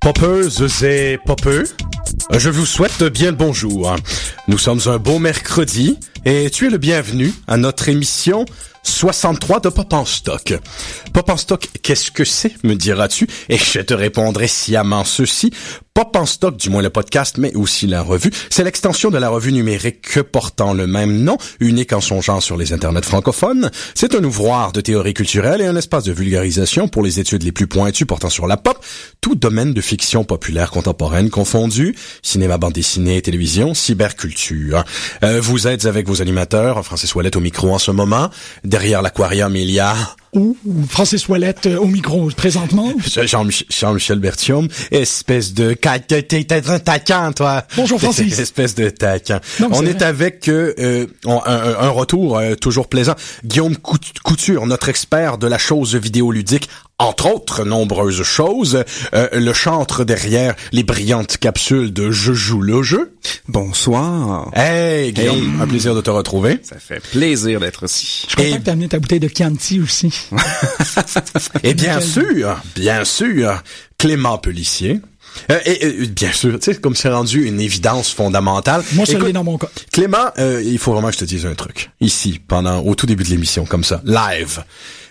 Poppeuses et popeux, je vous souhaite bien le bonjour. Nous sommes un beau mercredi et tu es le bienvenu à notre émission 63 de Pop en stock. Pop en stock, qu'est-ce que c'est, me diras-tu? Et je te répondrai sciemment ceci. Pop en stock, du moins le podcast, mais aussi la revue. C'est l'extension de la revue numérique portant le même nom, unique en son genre sur les internets francophones. C'est un ouvroir de théorie culturelle et un espace de vulgarisation pour les études les plus pointues portant sur la pop, tout domaine de fiction populaire contemporaine confondu, cinéma, bande dessinée, télévision, cyberculture. Euh, vous êtes avec vos animateurs, Francis Ouellet au micro en ce moment. Derrière l'aquarium, il y a... Ou Francis Ouellette euh, au micro présentement. Jean-Mich- Jean-Michel Bertium, espèce de taquin, toi. Bonjour, Francis. espèce de taquin. On est avec euh, euh, un, retour euh, toujours plaisant. Guillaume Cout- Couture, notre expert de la chose vidéoludique, entre autres nombreuses choses, euh, le chantre derrière les brillantes capsules de Je joue le jeu. Bonsoir. Hey Guillaume, un plaisir de te retrouver. Ça fait plaisir d'être ici. Je suis content Et- que t'as amené ta bouteille de Chianti aussi. Et bien sûr, bien sûr, Clément Pellissier. Euh, et, bien sûr, tu sais, comme c'est rendu une évidence fondamentale. Moi, ça Écoute, l'est dans mon cas. Clément, euh, il faut vraiment que je te dise un truc. Ici, pendant au tout début de l'émission, comme ça, live.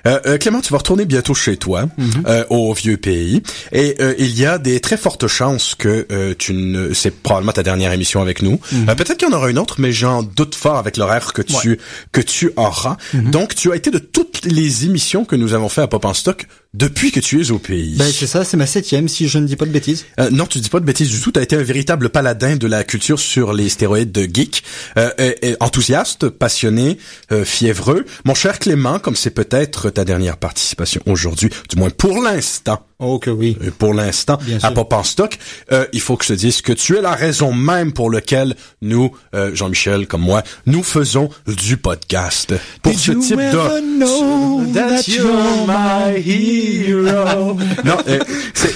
Euh, euh, Clément, tu vas retourner bientôt chez toi, euh, au vieux pays, et euh, il y a des très fortes chances que euh, tu ne, c'est probablement ta dernière émission avec nous. Euh, Peut-être qu'il y en aura une autre, mais j'en doute fort avec l'horaire que tu que tu auras. Donc, tu as été de toutes les émissions que nous avons fait à Pop en Stock depuis que tu es au pays. Ben c'est ça, c'est ma septième si je ne dis pas de bêtises. Euh, non, tu dis pas de bêtises du tout. Tu as été un véritable paladin de la culture sur les stéroïdes de geek. Euh, euh, euh, enthousiaste, passionné, euh, fiévreux. Mon cher Clément, comme c'est peut-être ta dernière participation aujourd'hui, du moins pour l'instant, Oh que oui. pour l'instant, à. Pop en stock, euh, il faut que je te dise que tu es la raison même pour laquelle nous, euh, Jean-Michel comme moi, nous faisons du podcast. Pour Did ce you type de... ever know that you're my hero? Non, euh,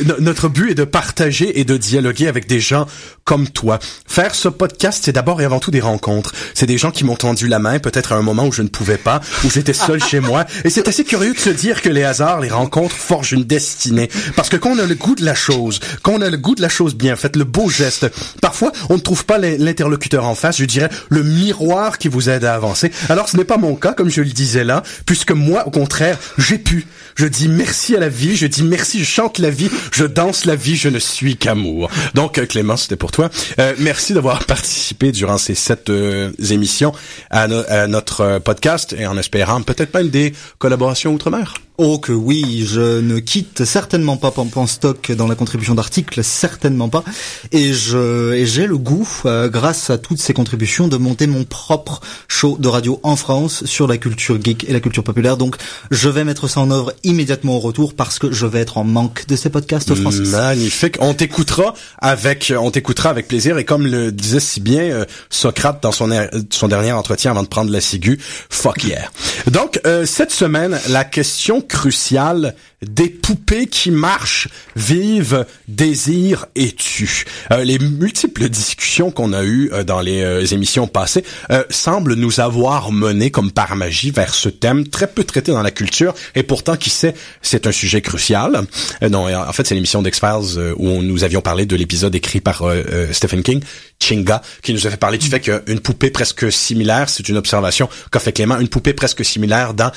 no- notre but est de partager et de dialoguer avec des gens comme toi. Faire ce podcast, c'est d'abord et avant tout des rencontres. C'est des gens qui m'ont tendu la main, peut-être à un moment où je ne pouvais pas, où j'étais seul chez moi. Et c'est assez curieux de se dire que les hasards, les rencontres forgent une destinée. Parce que quand on a le goût de la chose, quand on a le goût de la chose bien faite, le beau geste, parfois on ne trouve pas l'in- l'interlocuteur en face, je dirais le miroir qui vous aide à avancer. Alors ce n'est pas mon cas, comme je le disais là, puisque moi, au contraire, j'ai pu. Je dis merci à la vie, je dis merci, je chante la vie, je danse la vie, je ne suis qu'amour. Donc euh, Clément, c'était pour toi. Euh, merci d'avoir participé durant ces sept euh, émissions à notre euh, podcast et en espérant peut-être même des collaborations outre-mer. Oh que oui, je ne quitte certainement pas Pampan Stock dans la contribution d'articles, certainement pas. Et je et j'ai le goût, euh, grâce à toutes ces contributions, de monter mon propre show de radio en France sur la culture geek et la culture populaire. Donc je vais mettre ça en œuvre immédiatement au retour parce que je vais être en manque de ces podcasts français. Magnifique. On t'écoutera avec on t'écoutera avec plaisir et comme le disait si bien euh, Socrate dans son er, son dernier entretien avant de prendre la ciguë, fuck yeah. Donc euh, cette semaine, la question cruciale des poupées qui marchent, vivent, désirent et tuent. Euh, les multiples discussions qu'on a eues euh, dans les euh, émissions passées euh, semblent nous avoir mené comme par magie vers ce thème très peu traité dans la culture et pourtant qui sait, c'est un sujet crucial. non, en fait, c'est l'émission d'X-Files où nous avions parlé de l'épisode écrit par Stephen King, Chinga, qui nous a fait parler du fait qu'une poupée presque similaire, c'est une observation qu'a fait Clément, une poupée presque similaire dans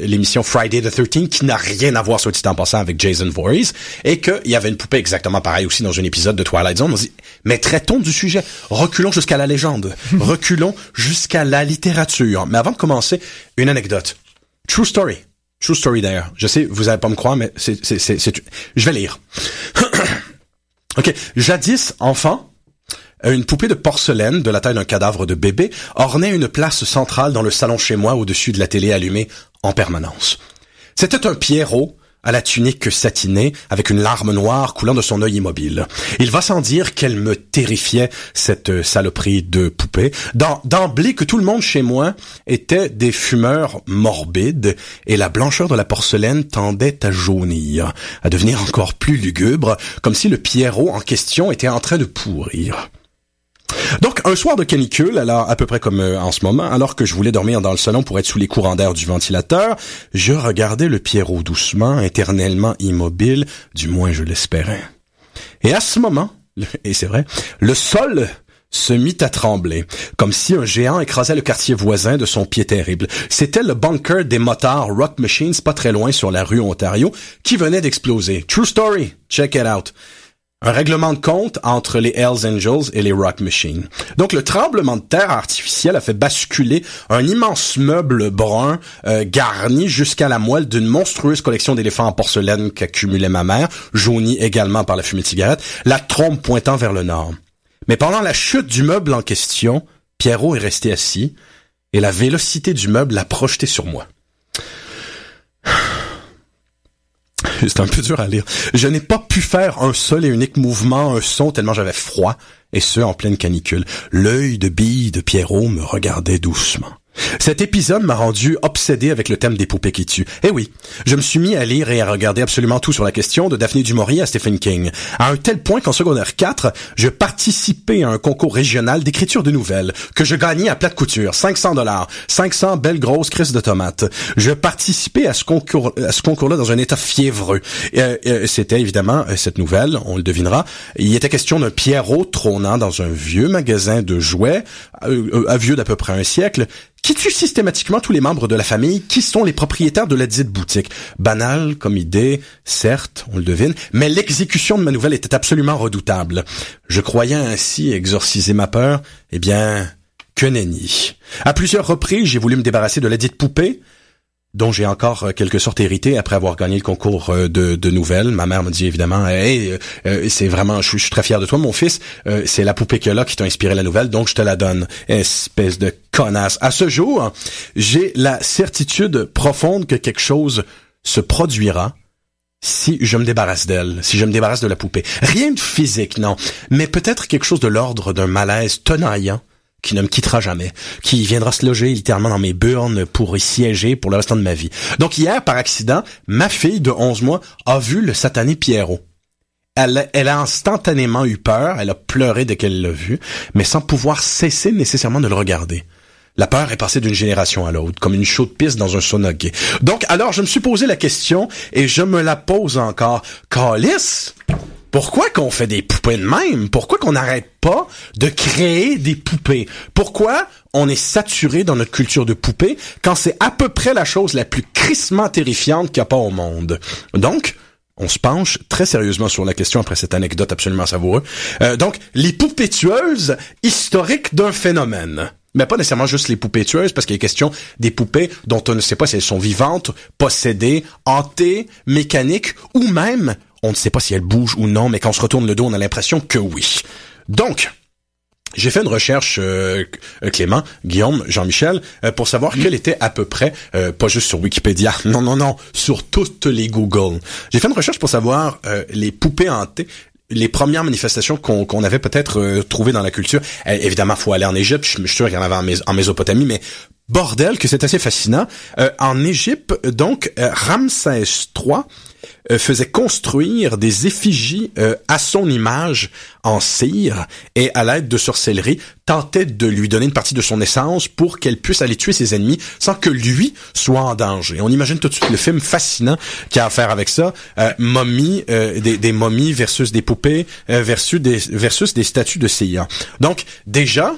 l'émission Friday the 13 qui n'a rien à voir, soit dit en passant, avec Jason Voorhees, et qu'il y avait une poupée exactement pareille aussi dans un épisode de Twilight Zone. On dit, mais traitons du sujet. Reculons jusqu'à la légende. Reculons jusqu'à la littérature. Mais avant de commencer, une anecdote. True story. True story d'ailleurs. Je sais, vous allez pas me croire, mais c'est, c'est, c'est, c'est... je vais lire. ok. Jadis, enfant, une poupée de porcelaine de la taille d'un cadavre de bébé ornait une place centrale dans le salon chez moi au-dessus de la télé allumée en permanence. C'était un Pierrot à la tunique satinée, avec une larme noire coulant de son œil immobile. Il va sans dire qu'elle me terrifiait, cette saloperie de poupée. D'emblée que tout le monde chez moi était des fumeurs morbides, et la blancheur de la porcelaine tendait à jaunir, à devenir encore plus lugubre, comme si le Pierrot en question était en train de pourrir. Donc, un soir de canicule, alors à peu près comme euh, en ce moment, alors que je voulais dormir dans le salon pour être sous les courants d'air du ventilateur, je regardais le Pierrot doucement, éternellement immobile, du moins je l'espérais. Et à ce moment, et c'est vrai, le sol se mit à trembler, comme si un géant écrasait le quartier voisin de son pied terrible. C'était le bunker des motards Rock Machines, pas très loin sur la rue Ontario, qui venait d'exploser. True story, check it out un règlement de compte entre les Hells Angels et les Rock Machines. Donc le tremblement de terre artificiel a fait basculer un immense meuble brun euh, garni jusqu'à la moelle d'une monstrueuse collection d'éléphants en porcelaine qu'accumulait ma mère, jaunie également par la fumée de cigarette, la trompe pointant vers le nord. Mais pendant la chute du meuble en question, Pierrot est resté assis et la vélocité du meuble l'a projeté sur moi. C'est un peu dur à lire. Je n'ai pas pu faire un seul et unique mouvement, un son, tellement j'avais froid, et ce, en pleine canicule. L'œil de bille de Pierrot me regardait doucement. Cet épisode m'a rendu obsédé avec le thème des poupées qui tuent. Eh oui, je me suis mis à lire et à regarder absolument tout sur la question de Daphne du à Stephen King, à un tel point qu'en secondaire 4, je participais à un concours régional d'écriture de nouvelles que je gagnais à plate couture, 500 dollars, 500 belles grosses crises de tomates. Je participais à ce concours, à ce concours-là dans un état fiévreux. C'était évidemment cette nouvelle, on le devinera. Il était question d'un Pierrot trônant dans un vieux magasin de jouets, euh, euh vieux d'à peu près un siècle, qui tue systématiquement tous les membres de la famille qui sont les propriétaires de la dite boutique? Banal comme idée, certes, on le devine, mais l'exécution de ma nouvelle était absolument redoutable. Je croyais ainsi exorciser ma peur, eh bien, que nenni. À plusieurs reprises, j'ai voulu me débarrasser de la dite poupée, dont j'ai encore euh, quelque sorte hérité après avoir gagné le concours euh, de, de nouvelles. Ma mère me dit évidemment, hey, euh, c'est vraiment, je suis, très fier de toi, mon fils. c'est la poupée là qui t'a inspiré la nouvelle, donc je te la donne. Espèce de connasse. À ce jour, j'ai la certitude profonde que quelque chose se produira si je me débarrasse d'elle, si je me débarrasse de la poupée. Rien de physique, non, mais peut-être quelque chose de l'ordre d'un malaise tenaillant qui ne me quittera jamais, qui viendra se loger littéralement dans mes burnes pour y siéger pour le restant de ma vie. Donc hier, par accident, ma fille de 11 mois a vu le satané Pierrot. Elle, a instantanément eu peur, elle a pleuré dès qu'elle l'a vu, mais sans pouvoir cesser nécessairement de le regarder. La peur est passée d'une génération à l'autre, comme une chaude piste dans un sauna Donc, alors, je me suis posé la question, et je me la pose encore. Calice, pourquoi qu'on fait des poupées de même? Pourquoi qu'on n'arrête pas de créer des poupées? Pourquoi on est saturé dans notre culture de poupées quand c'est à peu près la chose la plus crissement terrifiante qu'il n'y a pas au monde? Donc, on se penche très sérieusement sur la question après cette anecdote absolument savoureuse. Euh, donc, les poupées tueuses historiques d'un phénomène. mais pas nécessairement juste les poupées tueuses, parce qu'il y a question des poupées dont on ne sait pas si elles sont vivantes, possédées, hantées, mécaniques, ou même, on ne sait pas si elles bougent ou non, mais quand on se retourne le dos, on a l'impression que oui. Donc, j'ai fait une recherche, euh, Clément, Guillaume, Jean-Michel, euh, pour savoir quelle était à peu près, euh, pas juste sur Wikipédia, non, non, non, sur toutes les Google. J'ai fait une recherche pour savoir les poupées hantées, les premières manifestations qu'on avait peut-être trouvées dans la culture. évidemment, faut aller en Égypte, je suis sûr qu'il y en avait en, Mésopotamie, mais bordel que c'est assez fascinant. en Égypte, donc, Ramsès III euh, faisait construire des effigies euh, à son image en cire et à l'aide de sorcellerie tentait de lui donner une partie de son essence pour qu'elle puisse aller tuer ses ennemis sans que lui soit en danger. On imagine tout de suite le film fascinant qu'il a à faire avec ça. Euh, momie, euh, des, des, momies versus des poupées versus des versus des statues de CIA. Donc déjà,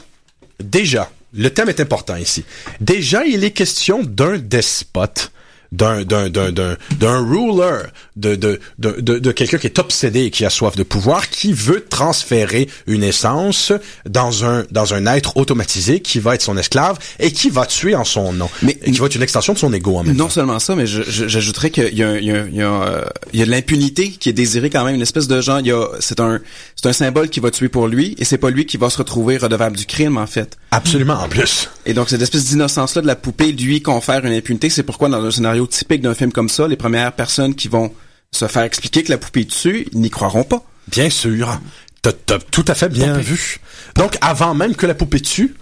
déjà, le thème est important ici. Déjà, il est question d'un despote d'un d'un d'un d'un ruler, de de de de, de quelqu'un qui est obsédé et qui a soif de pouvoir, qui veut transférer une essence dans un dans un être automatisé qui va être son esclave et qui va tuer en son nom, mais et qui va être une extension de son ego en même Non seulement ça, mais j'ajouterais qu'il y a il y a il y a, il y a de l'impunité qui est désirée quand même, une espèce de genre, il y a c'est un c'est un symbole qui va tuer pour lui et c'est pas lui qui va se retrouver redevable du crime en fait. Absolument en plus. Et donc cette espèce d'innocence là de la poupée lui confère une impunité, c'est pourquoi dans un scénario typique d'un film comme ça, les premières personnes qui vont se faire expliquer que la poupée dessus, ils n'y croiront pas. Bien sûr. T'as tout à fait bien vu. Donc, avant même que la poupée tue,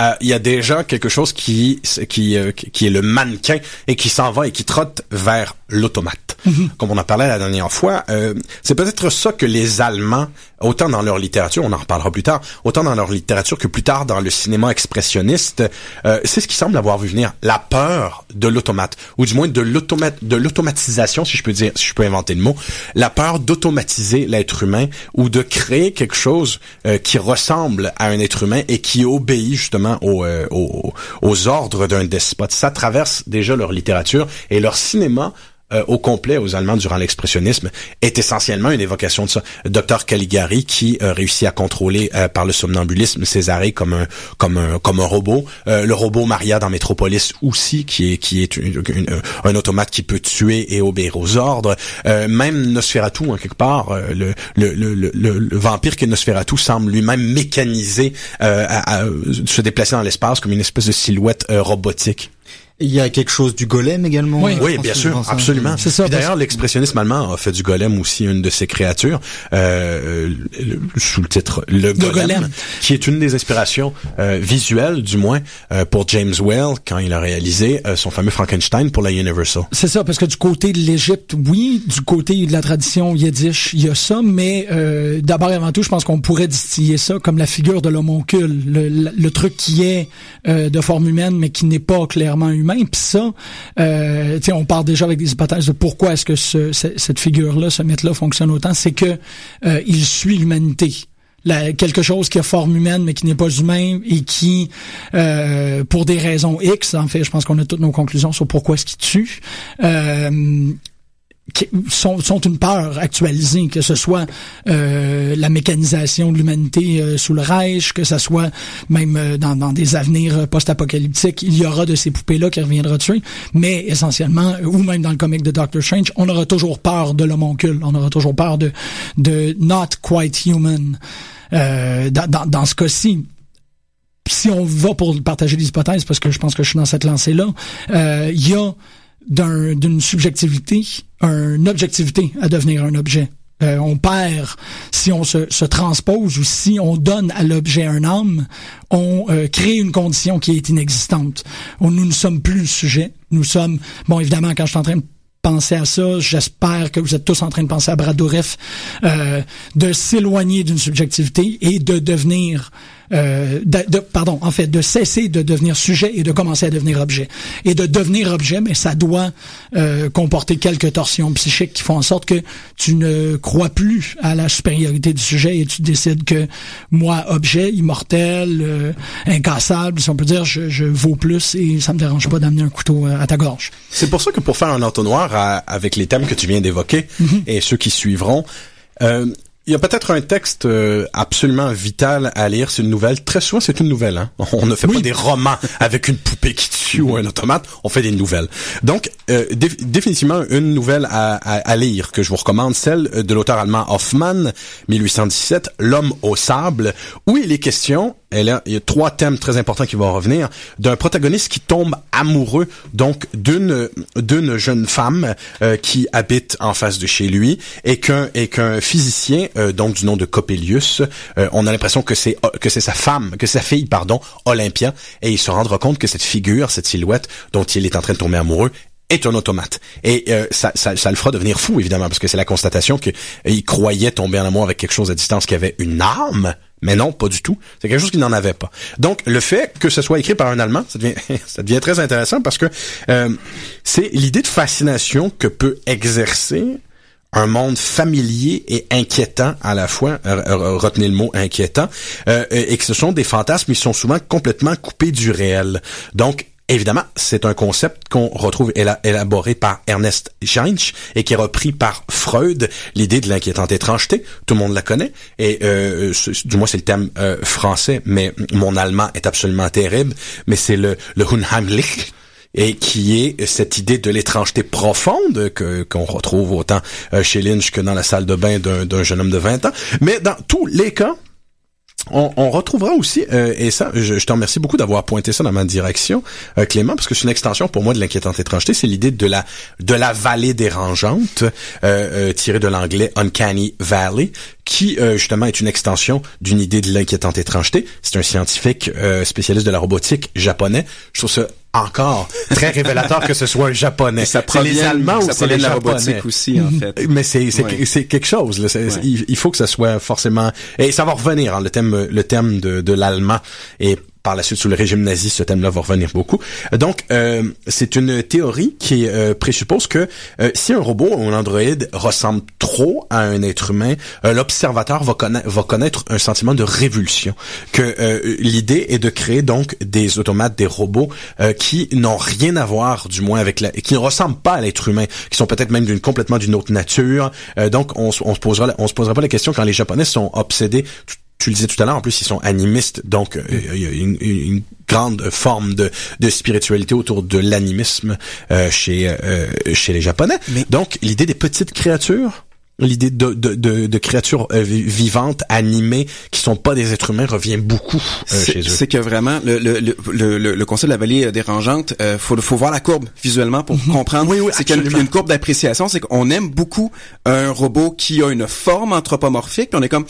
euh, il y a déjà quelque chose qui qui euh, qui est le mannequin et qui s'en va et qui trotte vers l'automate. Mhm. Comme on en parlait la dernière fois, euh, c'est peut-être ça que les Allemands, autant dans leur littérature, on en reparlera plus tard, autant dans leur littérature que plus tard dans le cinéma expressionniste, euh, c'est ce qui semble avoir vu venir la peur de l'automate, ou du moins de l'automatisation, si je peux dire, si je peux inventer le mot, la peur d'automatiser l'être humain ou de créer quelque chose euh, qui ressemble à un être humain et qui obéit justement aux, aux, aux ordres d'un despote. Ça traverse déjà leur littérature et leur cinéma euh, au complet aux Allemands durant l'expressionnisme est essentiellement une évocation de ça. Dr Caligari qui euh, réussit à contrôler euh, par le somnambulisme Césarée comme un comme un comme un robot. le robot Maria dans Metropolis aussi qui est qui est un automate qui peut tuer et obéir aux ordres. même Nosferatu en quelque part le le, le, le, vampire que Nosferatu semble lui-même mécaniser à, se déplacer dans l'espace comme une espèce de silhouette robotique. Il y a quelque chose du golem également. Oui, oui bien sûr, absolument. C'est ça. D'ailleurs, l'expressionnisme allemand a fait du golem aussi une de ses créatures, euh, sous le titre Le, golem, qui est une des inspirations euh, visuelles, du moins, euh, pour James Whale quand il a réalisé euh, son fameux Frankenstein pour la Universal. C'est ça, parce que du côté de l'Égypte, oui, du côté de la tradition yiddish, il y a ça, mais euh, d'abord et avant tout, je pense qu'on pourrait distiller ça comme la figure de l'homoncule, le, le, truc qui est de forme humaine, mais qui n'est pas clairement humain puis ça, euh, on part déjà avec des hypothèses de pourquoi est-ce que ce, cette figure-là, ce mythe-là fonctionne autant. C'est que euh, il suit l'humanité. quelque chose qui a forme humaine mais qui n'est pas humain et qui, euh, pour des raisons X, en fait, je pense qu'on a toutes nos conclusions sur pourquoi est-ce qu'il tue, euh, sont, sont une peur actualisée, que ce soit euh, la mécanisation de l'humanité euh, sous le Reich, que ce soit même euh, dans, dans, des avenirs post-apocalyptiques, il y aura de ces poupées-là qui reviendra tuer, mais essentiellement, ou même dans le comic de Doctor Strange, on aura toujours peur de l'homoncule, on aura toujours peur de, de not quite human. dans, dans, dans ce cas-ci, si on va pour partager des hypothèses, parce que je pense que je suis dans cette lancée-là, il y a d'une subjectivité, une objectivité à devenir un objet. Euh, on perd si on se, se, transpose ou si on donne à l'objet un âme, on euh, crée une condition qui est inexistante. nous ne sommes plus le sujet. Nous sommes, bon évidemment, quand je suis en train de penser à ça, j'espère que vous êtes tous en train de penser à Brad euh, de s'éloigner d'une subjectivité et de devenir euh, de, pardon, en fait, de cesser de devenir sujet et de commencer à devenir objet. Et de devenir objet, mais ça doit euh, comporter quelques torsions psychiques qui font en sorte que tu ne crois plus à la supériorité du sujet et tu décides que moi, objet, immortel, euh, incassable, si on peut dire, je, je vaux plus et ça me dérange pas d'amener un couteau à ta gorge. C'est pour ça que pour faire un entonnoir avec les thèmes que tu viens d'évoquer mm-hmm. et ceux qui suivront, euh, il y a peut-être un texte euh, absolument vital à lire. C'est une nouvelle. Très souvent, c'est une nouvelle. Hein? On ne fait pas des romans avec une poupée qui tue ou un automate. On fait des nouvelles. Donc, euh, définitivement, une nouvelle à, à, à, lire que je vous recommande, celle de l'auteur allemand Hoffmann, 1817, L'homme au sable, où il est question et là, il y a trois thèmes très importants qui vont revenir. D'un protagoniste qui tombe amoureux, donc d'une d'une jeune femme euh, qui habite en face de chez lui, et qu'un et qu'un physicien, euh, donc du nom de Coppelius, euh, on a l'impression que c'est que c'est sa femme, que sa fille, pardon, Olympia, et il se rendra compte que cette figure, cette silhouette dont il est en train de tomber amoureux, est un automate. Et ça, ça, ça, le fera devenir fou, évidemment, parce que c'est la constatation qu'il croyait tomber en amour avec quelque chose à distance qui avait une âme, mais non, pas du tout. C'est quelque chose qui n'en avait pas. Donc, le fait que ce soit écrit par un Allemand, ça devient, ça devient très intéressant parce que euh, c'est l'idée de fascination que peut exercer un monde familier et inquiétant à la fois, retenez le mot inquiétant, euh, et que ce sont des fantasmes qui sont souvent complètement coupés du réel. Donc, Évidemment, c'est un concept qu'on retrouve élaboré par Ernest Jeinsch et qui est repris par Freud, l'idée de l'inquiétante étrangeté. Tout le monde la connaît. Et euh, du moins, c'est le thème euh, français, mais mon allemand est absolument terrible. Mais c'est le, le Unheimlich et qui est cette idée de l'étrangeté profonde que qu'on retrouve autant euh, chez Lynch que dans la salle de bain d'un jeune homme de 20 ans. Mais dans tous les cas, on, retrouvera aussi, euh, et ça, je, je te remercie beaucoup d'avoir pointé ça dans ma direction, euh, Clément, parce que c'est une extension pour moi de l'inquiétante étrangeté, c'est l'idée de la de la vallée dérangeante, euh, tirée de l'anglais Uncanny Valley, qui justement est une extension d'une idée de l'inquiétante étrangeté. C'est un scientifique spécialiste de la robotique japonais. Je trouve ça encore très révélateur que ce soit un japonais. Ça provient, les Allemands ça ou c'est les la robotique aussi en fait. Mais c'est c'est quelque chose. Là. Il, faut que ça soit forcément et ça va revenir. Hein, le thème le thème de, de l'allemand et par la suite sous le régime nazi, ce thème-là va revenir beaucoup. Donc, euh, c'est une théorie qui euh, présuppose que euh, si un robot ou un androïde ressemble trop à un être humain, l'observateur va, va connaître un sentiment de révulsion. Que l'idée est de créer donc des automates, des robots qui n'ont rien à voir, du moins avec la, qui ne ressemblent pas à l'être humain, qui sont peut-être même d'une complètement d'une autre nature. donc, on, on se posera, on se posera pas la question quand les Japonais sont obsédés tu le disais tout à l'heure, en plus, ils sont animistes, donc euh, il y a une, grande forme de, de, spiritualité autour de l'animisme euh, chez euh, chez les Japonais. Donc, l'idée des petites créatures, l'idée de, de, de, de, créatures vivantes, animées, qui sont pas des êtres humains, revient beaucoup chez eux. C'est que vraiment, le, le, le, le, concept de la vallée dérangeante, euh, faut, faut voir la courbe visuellement pour mhm. comprendre. Oui, oui, c'est qu'il y a une, courbe d'appréciation, c'est qu'on aime beaucoup un robot qui a une forme anthropomorphique, puis on est comme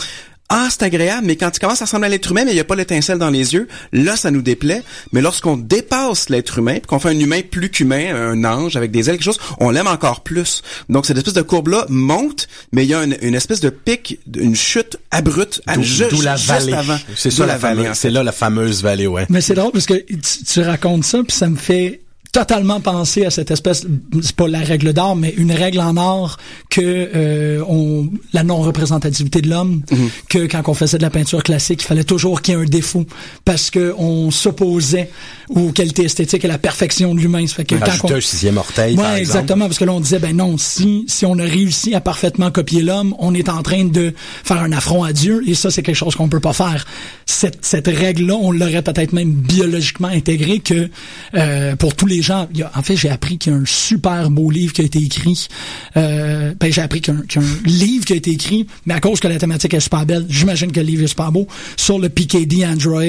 ah, c'est agréable, mais quand il commence à ressembler à l'être humain, mais il n'y a pas l'étincelle dans les yeux, là, ça nous déplaît. Mais lorsqu'on dépasse l'être humain, puis qu'on fait un humain plus qu'humain, un ange avec des ailes, quelque chose, on l'aime encore plus. Donc, cette espèce de courbe-là monte, mais il y a une, espèce de pic, une chute abrupte, d'où, juste, la vallée. C'est ça, la, vallée. C'est là la fameuse vallée, ouais. Mais c'est drôle parce que tu, tu racontes ça, puis ça me fait totalement pensé à cette espèce c'est pas la règle d'or mais une règle en or que euh, on la non représentativité de l'homme mhm. que quand on faisait de la peinture classique il fallait toujours qu'il y ait un défaut parce que on s'opposait aux qualités esthétiques et à la perfection de l'humain. Fait que quand on... un sixième orteil ouais, exactement parce que là on disait ben non si si on a réussi à parfaitement copier l'homme on est en train de faire un affront à Dieu et ça c'est quelque chose qu'on peut pas faire. Cette cette règle là on l'aurait peut-être même biologiquement intégré que euh, pour tous les gens, en fait, j'ai appris qu'il y a un super beau livre qui a été écrit. Euh, ben, j'ai appris qu'il y, a un livre qui a été écrit, mais à cause que la thématique est super belle, j'imagine que le livre est super beau, sur le PKD Android.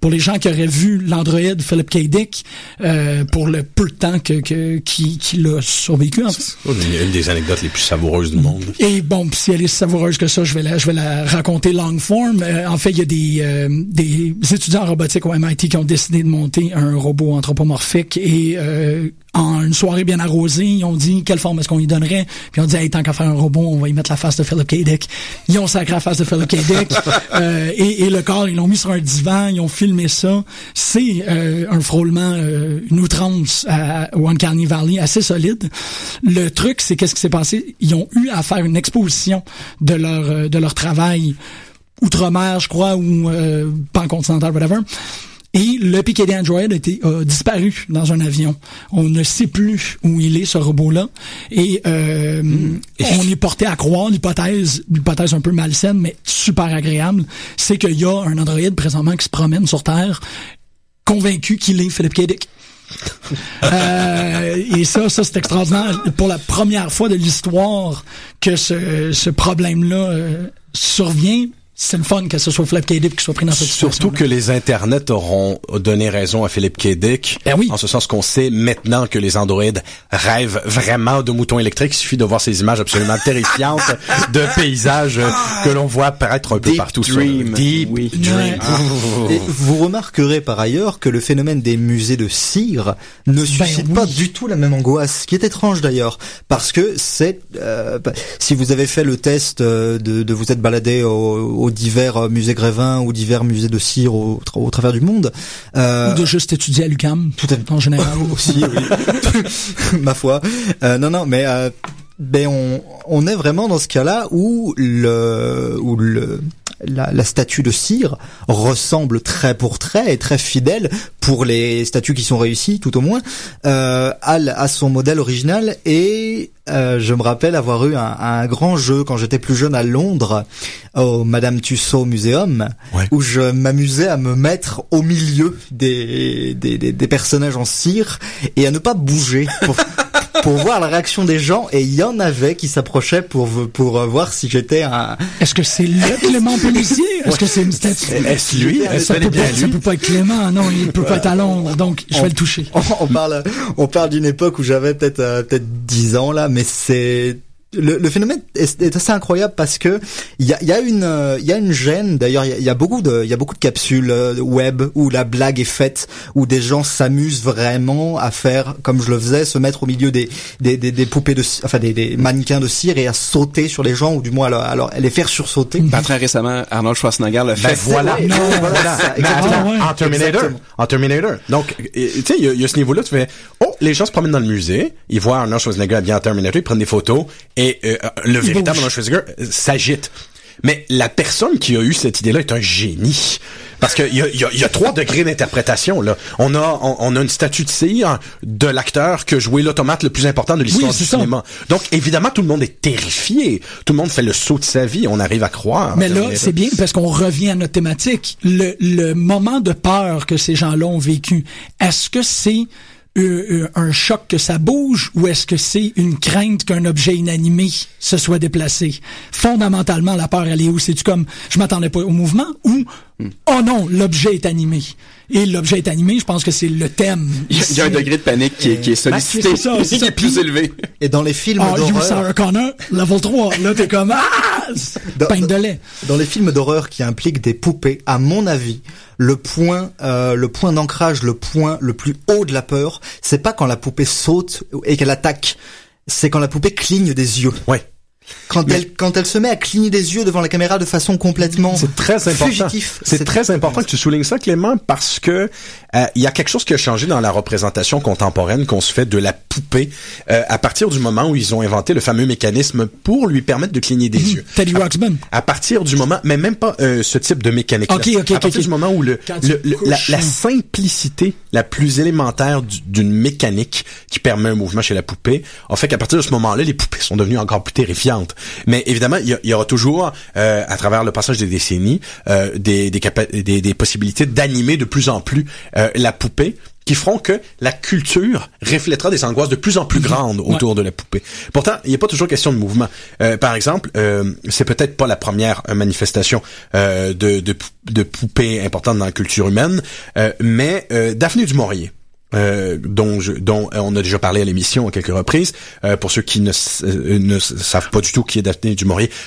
Pour les gens qui auraient vu l'Android Philip K. Dick, euh, pour le peu de temps que, que qui, qui l'a survécu. En fait. Une des anecdotes les plus savoureuses du monde. Et bon, si elle est savoureuse que ça, je vais la, je vais la raconter long form. Euh, en fait, il y a des, euh, des étudiants en robotique au MIT qui ont décidé de monter un robot anthropomorphique et euh, en une soirée bien arrosée, ils ont dit quelle forme est-ce qu'on lui donnerait. Puis on dit hey, tant qu'à faire un robot, on va y mettre la face de Philip K. Dick. Ils ont sacré la face de Philip K. Dick. euh, et, le corps, ils l'ont mis sur un divan, ils ont filmé ça. C'est euh, un frôlement, euh, une outrance à One Carney Valley assez solide. Le truc, c'est qu'est-ce qui s'est passé? Ils ont eu à faire une exposition de leur de leur travail outre-mer, je crois, ou euh, pan-continental, whatever Et le PKD Android a, été, a disparu dans un avion. On ne sait plus où il est, ce robot-là. Et, euh, on est porté à croire, l'hypothèse, l'hypothèse un peu malsaine, mais super agréable, c'est qu'il y a un Android présentement qui se promène sur Terre, convaincu qu'il est Philip K. Dick. euh, et ça, ça c'est extraordinaire. Pour la première fois de l'histoire que ce, ce problème-là euh, survient, c'est le fun que ce soit Philip K. Dick qui soit pris dans cette situation. Surtout que les internets auront donné raison à Philippe K. Dick. Ben oui. En ce sens qu'on sait maintenant que les androïdes rêvent vraiment de moutons électriques. Il suffit de voir ces images absolument terrifiantes de paysages que l'on voit apparaître un peu Deep partout. dream. Sur Deep Oui. dream. Et vous remarquerez par ailleurs que le phénomène des musées de cire ne suscite oui. pas du tout la même angoisse, ce qui est étrange d'ailleurs, parce que c'est euh, bah, si vous avez fait le test euh, de, de vous être baladé aux, aux divers euh, musées Grévin ou divers musées de cire au, tra- au travers du monde, euh, Ou de juste étudier à l'UQAM, tout à en général. aussi, oui. ma foi. Euh, non, non, mais ben on, on est vraiment dans ce cas-là où le où le la, la statue de cire ressemble trait pour trait et très fidèle pour les statues qui sont réussies tout au moins euh, à, à son modèle original et euh, je me rappelle avoir eu un, un grand jeu quand j'étais plus jeune à Londres au Madame Tussauds Museum Ouais. où je m'amusais à me mettre au milieu des, des, des, des personnages en cire et à ne pas bouger pour, pour voir la réaction des gens et il y en avait qui s'approchaient pour pour euh, voir si j'étais un Est-ce que c'est le Clément Pellissier? Est-ce que c'est une statue? Est-ce lui? Ça peut, pas, ça lui? peut pas être Clément, non, il peut pas être à Londres, donc je vais le toucher. on, on parle on parle d'une époque où j'avais peut-être euh, peut-être 10 ans là mais c'est le, le phénomène est, est assez incroyable parce que il y a, y a une euh, il y a une gêne d'ailleurs il y a, y a beaucoup de il y a beaucoup de capsules euh, web où la blague est faite où des gens s'amusent vraiment à faire comme je le faisais se mettre au milieu des des, des, des poupées de enfin des, des mannequins de cire et à sauter sur les gens ou du moins alors, alors les faire sursauter Ben, très récemment, Arnold Schwarzenegger le Ben fait. voilà, non, voilà, voilà. ça, attends, ouais. en Terminator, Exactement. en Terminator. Donc, tu sais, il y, y a ce niveau-là, tu fais, oh, les gens se promènent dans le musée, ils voient Arnold Schwarzenegger habillé en Terminator, ils prennent des photos, et euh, le véritable. Arnold Schwarzenegger euh, s'agite. Mais la personne qui a eu cette idée-là est un génie. Parce qu'il y a, y, a, y a trois degrés d'interprétation. là. On a on, on a une statue de cire de l'acteur que jouait l'automate le plus important de l'histoire Oui, du ça. cinéma. Donc évidemment tout le monde est terrifié. Tout le monde fait le saut de sa vie. On arrive à croire. Mais là, c'est bien parce qu'on revient à notre thématique. Le, le moment de peur que ces gens-là ont vécu, est-ce que c'est euh, euh, un choc que ça bouge ou est-ce que c'est une crainte qu'un objet inanimé se soit déplacé? Fondamentalement, la peur, elle est où? C'est-tu comme, je m'attendais pas au mouvement ou, oh non, l'objet est animé? Et l'objet est animé, je pense que c'est le thème. Il y, a, il y a un degré de panique qui est, qui est sollicité, Ben, c'est ça, c'est qui ça. est plus élevé. et dans les films Ah, you d'horreur Sarah Connor, level 3. Là, t'es comme, ah! Dans- Pain de lait. Dans les films d'horreur qui impliquent des poupées, à mon avis, le point, euh, le point d'ancrage, le point le plus haut de la peur, c'est pas quand la poupée saute et qu'elle attaque, c'est quand la poupée cligne des yeux. Ouais. Quand elle, quand elle se met à cligner des yeux devant la caméra de façon complètement C'est très important. fugitif. C'est très important que tu soulignes ça, Clément, parce que euh, il y a quelque chose qui a changé dans la représentation contemporaine qu'on se fait de la poupée euh, à partir du moment où ils ont inventé le fameux mécanisme pour lui permettre de cligner des yeux. Teddy Ruxpin. À partir du moment, mais même pas euh, ce type de mécanique. Ok, ok, À partir du moment où le, le- le- la, la simplicité la plus élémentaire du- d'une mécanique qui permet un mouvement chez la poupée, en fait qu'à partir de ce moment-là, les poupées sont devenues encore plus terrifiantes. Mais évidemment, il y, aura toujours, euh, à travers le passage des décennies, euh, des, des, capa- des, des possibilités d'animer de plus en plus euh, la poupée qui feront que la culture reflètera des angoisses de plus en plus grandes autour de la poupée. Pourtant, il n'y a pas toujours question de mouvement. Euh, par exemple, euh, c'est peut-être pas la première euh, manifestation euh, de, de, de poupée importante dans la culture humaine, euh, mais euh, Daphné du Maurier. Euh, dont, je, dont euh, on a déjà parlé à l'émission à quelques reprises. Euh, pour ceux qui ne, euh, ne savent pas du tout qui est Daphné du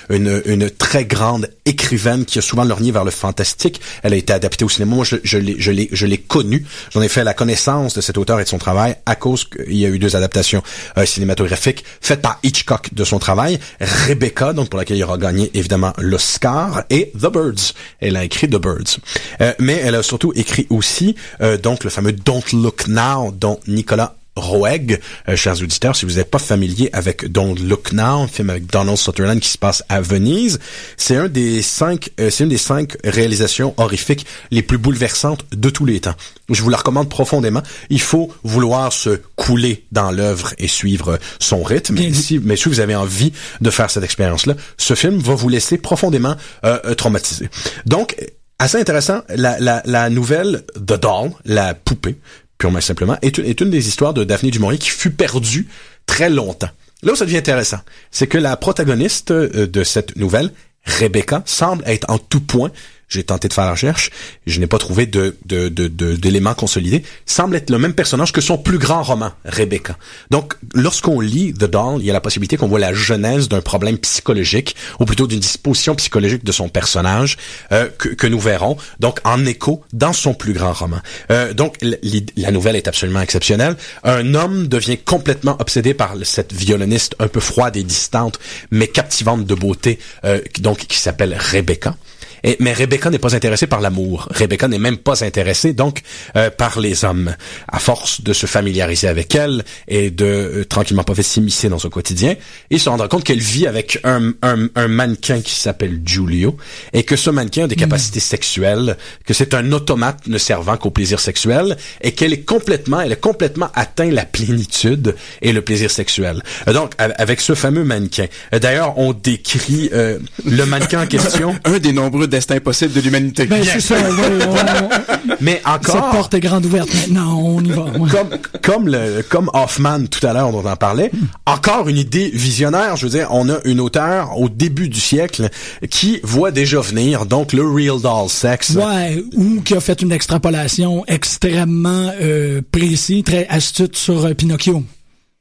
une, une très grande écrivaine qui a souvent lorgné vers le fantastique. Elle a été adaptée au cinéma. Moi, je, je l'ai, je l'ai, connue. J'en ai fait la connaissance de cet auteur et de son travail à cause qu'il y a eu deux adaptations euh, cinématographiques faites par Hitchcock de son travail. Rebecca, donc pour laquelle il aura gagné évidemment l'Oscar, et The Birds. Elle a écrit The Birds. Euh, mais elle a surtout écrit aussi donc le fameux Don't Look Now, dont Nicolas Roeg, euh, chers auditeurs, si vous n'êtes pas familier avec Don't Look Now, un film avec Donald Sutherland qui se passe à Venise. C'est un des cinq, euh, c'est une des cinq réalisations horrifiques les plus bouleversantes de tous les temps. Je vous la recommande profondément. Il faut vouloir se couler dans l'œuvre et suivre son rythme. Mais si, mais si vous avez envie de faire cette expérience-là, ce film va vous laisser profondément euh, traumatisé. Donc, assez intéressant, la, la, la nouvelle The Doll, la poupée, purement simplement, est une, est des histoires de Daphné du qui fut perdue très longtemps. Là où ça devient intéressant, c'est que la protagoniste euh, de cette nouvelle, Rebecca, semble être en tout point j'ai tenté de faire la recherche, je n'ai pas trouvé de, d'éléments consolidés, semble être le même personnage que son plus grand roman, Rebecca. Donc, lorsqu'on lit The Doll, il y a la possibilité qu'on voit la genèse d'un problème psychologique, ou plutôt d'une disposition psychologique de son personnage, euh, que, nous verrons, donc en écho dans son plus grand roman. Euh, donc, la nouvelle est absolument exceptionnelle. Un homme devient complètement obsédé par cette violoniste un peu froide et distante, mais captivante de beauté, euh, donc qui s'appelle Rebecca. Et, mais Rebecca n'est pas intéressée par l'amour. Rebecca n'est même pas intéressée donc euh, par les hommes. À force de se familiariser avec elle et de euh, tranquillement pas fait s'immiscer dans son quotidien, il se rendra compte qu'elle vit avec un, un, un mannequin qui s'appelle Giulio et que ce mannequin a des hmm. capacités sexuelles, que c'est un automate ne servant qu'au plaisir sexuel et qu'elle est complètement, elle a complètement atteint la plénitude et le plaisir sexuel. Euh, donc avec ce fameux mannequin. D'ailleurs, on décrit le mannequin en question. un des nombreux destin possible de l'humanité. Ben, c'est ça, Mais encore... Cette porte est grande ouverte maintenant, on y va. Comme, comme, le, comme Hoffman, tout à l'heure, dont on en parlait, encore une idée visionnaire. Je veux dire, on a une auteur au début du siècle qui voit déjà venir, donc le real doll sex. Ouais, ou qui a fait une extrapolation extrêmement euh, précise, très astute sur euh, Pinocchio.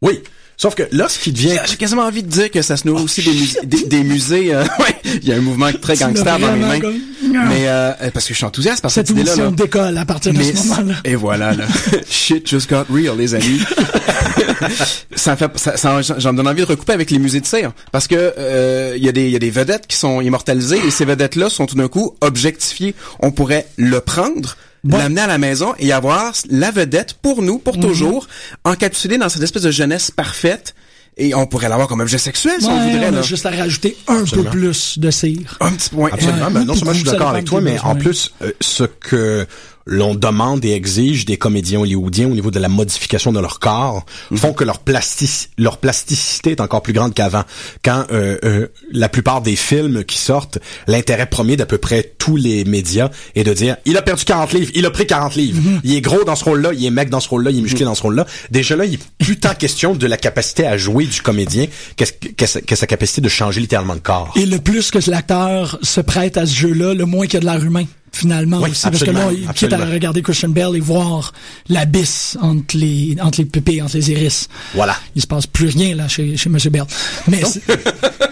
Oui. Sauf que là, ce qui devient... J'ai quasiment envie de dire que ça se nourrit aussi des, musées, des, musées. Euh, ouais, il y a un mouvement très gangster dans mes mains. Mais euh, parce que je suis enthousiaste par cette, cette idée-là. D'école à partir de ce moment-là. Et voilà, là. Shit just got real, les amis. ça fait, ça, ça j'en donne envie de recouper avec les musées de cire, parce que euh, il y a des, il y a des vedettes qui sont immortalisées et ces vedettes-là sont tout d'un coup objectifiées. On pourrait le prendre l'amener à la maison et avoir la vedette pour nous, pour mhm. toujours, encapsulée dans cette espèce de jeunesse parfaite. Et on pourrait l'avoir comme objet sexuel si on voudrait. On a juste à rajouter un peu plus de cire. Un petit point. Absolument. Non seulement je suis d'accord avec toi, mais en plus, euh, ce que l'on demande et exige des comédiens hollywoodiens au niveau de la modification de leur corps mhm. font que leur, leur plasticité est encore plus grande qu'avant. Quand euh, euh, la plupart des films qui sortent, l'intérêt premier d'à peu près tous les médias est de dire il a perdu 40 livres, il a pris 40 livres, mhm. il est gros dans ce rôle-là, il est mec dans ce rôle-là, il est musclé mhm. dans ce rôle-là. Déjà là, il est plus tant question de la capacité à jouer du comédien que, sa, sa capacité de changer littéralement de corps. Et le plus que l'acteur se prête à ce jeu-là, le moins qu'il y a de l'air humain finalement aussi parce que là quitte à regarder Christian Bell et voir l'abysse entre les entre les pupilles entre les iris. Voilà. Il se passe plus rien là chez chez Monsieur Bell. Mais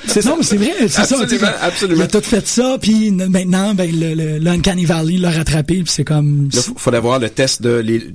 c'est non mais c'est vrai c'est ça absolument. il a tout fait ça puis maintenant ben le, le, Valley l'a rattrapé puis c'est comme il faut avoir le test de les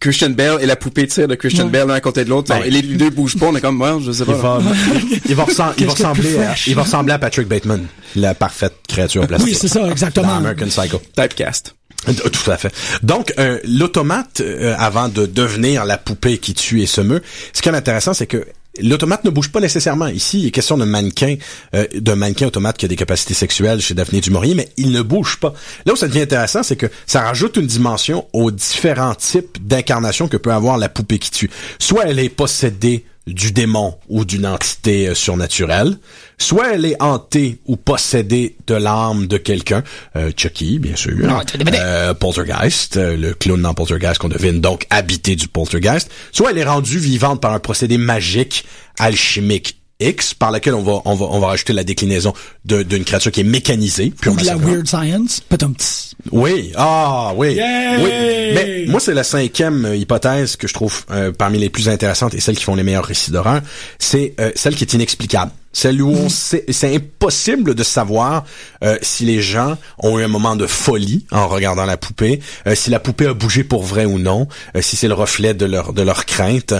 Christian Bell et la poupée de cire de Christian Bell l'un à côté de l'autre. Ben, et les deux bougent pas, on est comme, moi, je sais pas. Il va, il va, ressembler, à, il va ressembler à Patrick Bateman, la parfaite créature plastique. Oui, c'est ça, exactement. American Psycho. Typecast. Euh, tout à fait. Donc, euh, l'automate, euh, avant de devenir la poupée qui tue et se meut, ce qui est intéressant, c'est que l'automate ne bouge pas nécessairement. Ici, il est question d'un mannequin, euh, d'un mannequin automate qui a des capacités sexuelles chez Daphné du Maurier, mais il ne bouge pas. Là où ça devient intéressant, c'est que ça rajoute une dimension aux différents types d'incarnations que peut avoir la poupée qui tue. Soit elle est possédée du démon ou d'une entité euh, surnaturelle, soit elle est hantée ou possédée de l'âme de quelqu'un, euh, Chucky bien sûr, ah, euh, Poltergeist, euh, le clown dans Poltergeist qu'on devine donc habité du Poltergeist, soit elle est rendue vivante par un procédé magique, alchimique X par laquelle on va on va on va rajouter la déclinaison d'une créature qui est mécanisée Ou de la weird science, Oui, ah oui. oui. Mais moi c'est la cinquième euh, hypothèse que je trouve euh, parmi les plus intéressantes et celles qui font les meilleurs récits d'horreur, c'est euh, celle qui est inexplicable. C'est impossible de savoir euh, si les gens ont eu un moment de folie en regardant la poupée, euh, si la poupée a bougé pour vrai ou non, euh, si c'est le reflet de leur de leur crainte.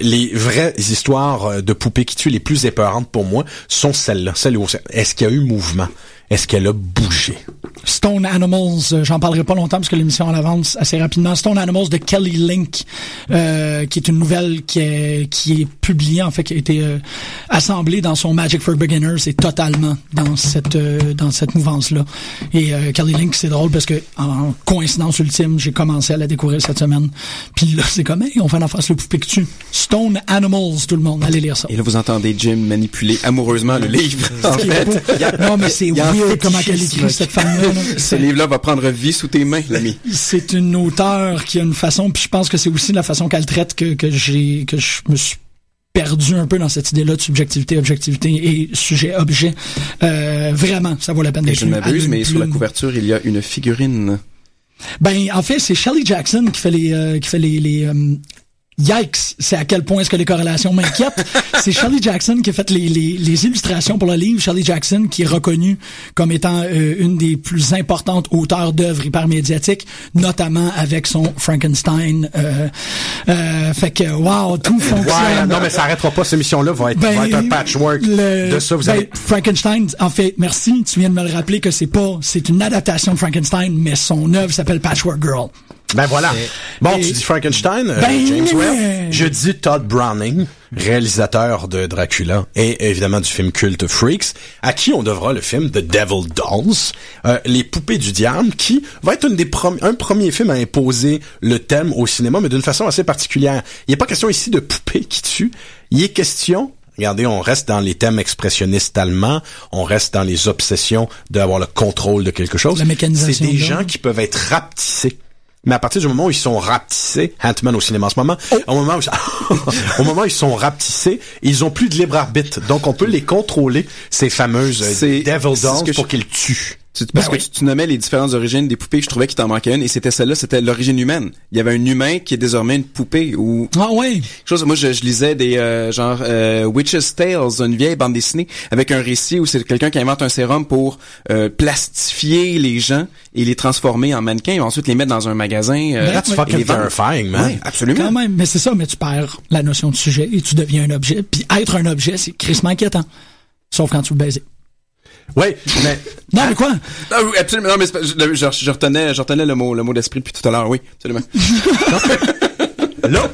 les vraies histoires de poupées qui tuent les plus épeurantes pour moi sont celles-là, celles où est-ce qu'il y a eu mouvement, est-ce qu'elle a bougé? Stone Animals, euh, j'en parlerai pas longtemps parce que l'émission en avance assez rapidement. Stone Animals de Kelly Link, euh, qui est une nouvelle qui est qui est publiée en fait, qui a été euh, assemblée dans son Magic for Beginners et totalement dans cette euh, dans cette mouvance là. Et Kelly Link, c'est drôle parce que en coïncidence ultime, j'ai commencé à la découvrir cette semaine. Puis là, c'est comme hey, on fait en face le poupée que tu. Stone Animals, tout le monde, allez lire ça. Et là, vous entendez Jim manipuler amoureusement le livre. en fait, non mais c'est weird comment elle écrit cette femme-là. Ce livre-là va prendre vie sous tes mains, l'ami. C'est une auteure qui a une façon, puis je pense que c'est aussi la façon qu'elle traite que, que j'ai, que je me suis perdu un peu dans cette idée-là de subjectivité, objectivité et sujet-objet. Euh, vraiment, ça vaut la peine d'être Je m'abuse, mais sur la couverture, il y a une figurine. Ben, en fait, c'est Shelley Jackson qui fait les, euh, qui fait les, les, euh, Yikes, c'est à quel point est-ce que les corrélations m'inquiètent. c'est Shirley Jackson qui a fait les, les, les, illustrations pour le livre. Shirley Jackson qui est reconnue comme étant euh, une des plus importantes auteurs d'œuvres hypermédiatiques, notamment avec son Frankenstein. Euh, euh, fait que, wow, tout fonctionne. non, mais ça arrêtera pas. Cette émission-là va être, va être un ben, patchwork de ça. Vous ben, Frankenstein, en fait, merci. Tu viens de me le rappeler que c'est pas, c'est une adaptation de Frankenstein, mais son œuvre s'appelle Patchwork Girl. Ben voilà. Bon, tu dis Frankenstein, euh, ben, James Whale. Je dis Todd Browning, réalisateur de Dracula et évidemment du film culte Freaks, à qui on devra le film The Devil Dolls, euh, les poupées du diable, qui va être une des un premier film à imposer le thème au cinéma, mais d'une façon assez particulière. Il n'est pas question ici de poupées qui tuent. Il est question Regardez, on reste dans les thèmes expressionnistes allemands, on reste dans les obsessions d'avoir le contrôle de quelque chose. C'est des gens qui peuvent être rapetissés mais à partir du moment où ils sont rapetissés, Ant-Man au cinéma en ce moment, oh. au, moment où, au moment où ils sont rapetissés, ils ont plus de libre arbitre. Donc on peut les contrôler, ces fameuses euh, Devil Dolls, pour qu'ils tuent. Parce ben que tu, nommais les différentes origines des poupées, je trouvais qu'il t'en manquait une, et c'était celle-là, c'était l'origine humaine. Il y avait un humain qui est désormais une poupée ou ah ouais. Chose, moi je, lisais des euh, genre euh, Witch's Tales, une vieille bande dessinée avec un récit où c'est quelqu'un qui invente un sérum pour euh, plastifier les gens et les transformer en mannequins et ensuite les mettre dans un magasin. Euh, That's fucking terrifying, man. absolument. Quand même, mais c'est ça, mais tu perds la notion de sujet et tu deviens un objet. Puis être un objet, c'est crissement inquiétant. Sauf quand tu le baises. Oui, mais non, mais quoi? Non, absolument. Non, mais je, je, retenais, je retenais le mot, le mot d'esprit depuis tout à l'heure. Oui, absolument. là,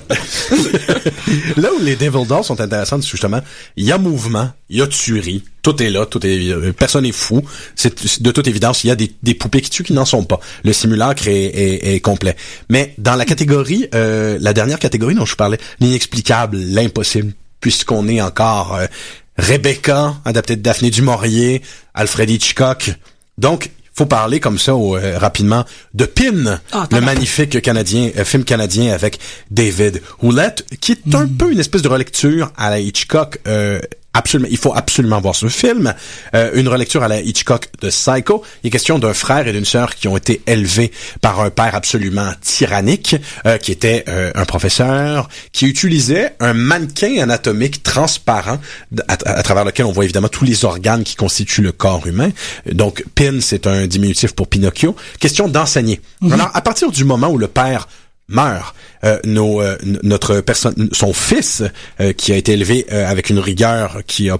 là où les Devil Dolls sont intéressantes, c'est justement, il y a mouvement, il y a tuerie, tout est là, tout est, euh, personne est fou. C'est de toute évidence, il y a des, des poupées qui tuent qui n'en sont pas. Le simulacre est, est, est complet. Mais dans la catégorie, euh, la dernière catégorie dont je parlais, l'inexplicable, l'impossible, puisqu'on est encore euh, Rebecca, adaptée de Daphné du Maurier, Alfred Hitchcock. Donc, faut parler comme ça euh, rapidement de Pin, ah, le magnifique canadien euh, film canadien avec David Houllette, qui est un hmm. peu une espèce de relecture à la Hitchcock euh, absolument, il faut absolument voir ce film. Euh, une relecture à la Hitchcock de Psycho. Il est question d'un frère et d'une sœur qui ont été élevés par un père absolument tyrannique, euh, qui était euh, un professeur, qui utilisait un mannequin anatomique transparent à, travers lequel on voit évidemment tous les organes qui constituent le corps humain. Donc, Pin, c'est un diminutif pour Pinocchio. Question d'enseigner. Mhm. Alors, à partir du moment où le père meurt. Euh, euh, notre personne, son fils, euh, qui a été élevé avec une rigueur qui a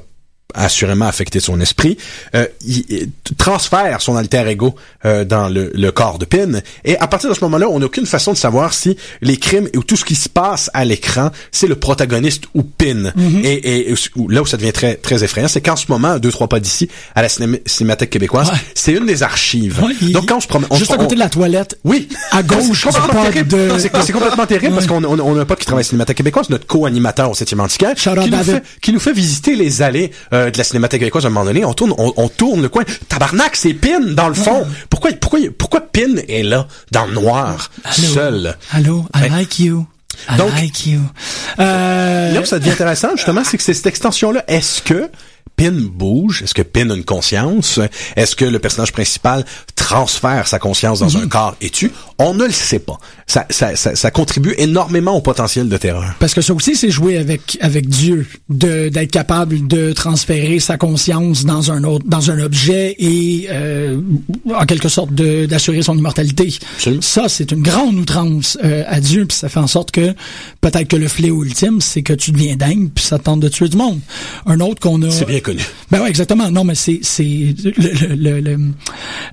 assurément affecté son esprit, euh, il, transfère son alter ego euh, dans le, le, corps de Pin. Et à partir de ce moment-là, on n'a aucune façon de savoir si les crimes ou tout ce qui se passe à l'écran, c'est le protagoniste ou Pin. Mhm. et, et, là où ça devient très très effrayant, c'est qu'en ce moment, deux trois pas d'ici, à la Cinémathèque québécoise, c'est une des archives. Donc quand on se promène, juste à côté de la toilette, oui, à gauche, c'est de... c'est complètement terrible parce qu'on on, on a un pote qui travaille à la Cinémathèque québécoise, notre co-animateur au 7e antiquaire, qui, nous fait, qui nous fait visiter les allées euh, de la Cinémathèque québécoise à un moment donné. On tourne, on, tourne le coin. Tabarnak, c'est Pin dans le fond. Pourquoi, pourquoi, pourquoi Pin est là, dans le noir, seul? Allô, I like you. I like you. Euh... Là où ça devient intéressant, justement, c'est que c'est cette extension-là. Est-ce que Pin bouge? Est-ce que Pin a une conscience? Est-ce que le personnage principal transfère sa conscience dans un corps et tue? On ne le sait pas. Ça, ça, ça, ça contribue énormément au potentiel de terreur. Parce que ça aussi, c'est jouer avec avec Dieu, de d'être capable de transférer sa conscience dans un autre, dans un objet et euh, en quelque sorte d'assurer son immortalité. Absolument. Ça, c'est une grande outrance euh, à Dieu, puis ça fait en sorte que peut-être que le fléau ultime, c'est que tu deviens dingue, puis ça tente de tuer du monde. Un autre qu'on a. C'est bien connu. Ben ouais, exactement. Non, mais c'est c'est le le le-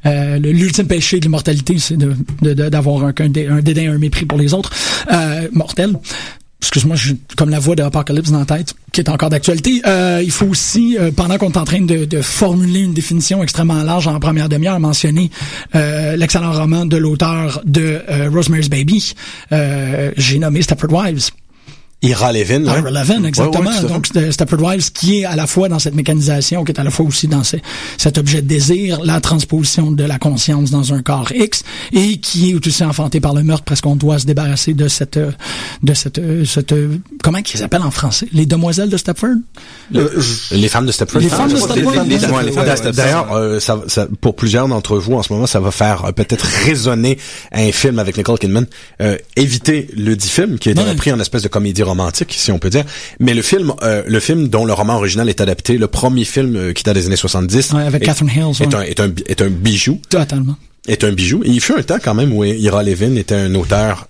euh, le- l'ultime péché de l'immortalité, c'est de de- de- d'avoir un, un, dé- un dédain, un mépris pour les autres euh, mortels. Excuse-moi, j'ai comme la voix d'Apocalypse dans la tête, qui est encore d'actualité. Euh, il faut aussi, euh, pendant qu'on est en train de, de formuler une définition extrêmement large en première demi-heure, mentionner euh, l'excellent roman de l'auteur de euh, Rosemary's Baby. Euh, J'ai nommé Stepford Wives. Ira Levin, ouais. Ira Levin, exactement. Ouais, ouais, tout. Donc, de Stepford Wives, qui est à la fois dans cette mécanisation, qui est à la fois aussi dans ce- cet objet de désir, la transposition de la conscience dans un corps X, et qui est aussi enfanté par le meurtre, parce qu'on doit se débarrasser de cette, euh, de cette, euh, cette, euh, comment qu'ils s'appellent en français? Les demoiselles de Stepford? Le- les femmes de Stepford. Les femmes de Stepford. D'ailleurs, euh, ça, ça- pour plusieurs d'entre vous en ce moment, ça va faire euh, peut-être résonner un film avec Nicole Kidman. Euh, évitez le dit film qui a été Ouais. repris en espèce de comédie romantique, si on peut dire. Mais le film, euh, le film dont le roman original est adapté, le premier film euh, qui date des années 70, Ouais, avec est, Catherine Hales, est, un, est, un, est un bijou Totalement. est un bijou. Et il fut un temps quand même où Ira Levin était un auteur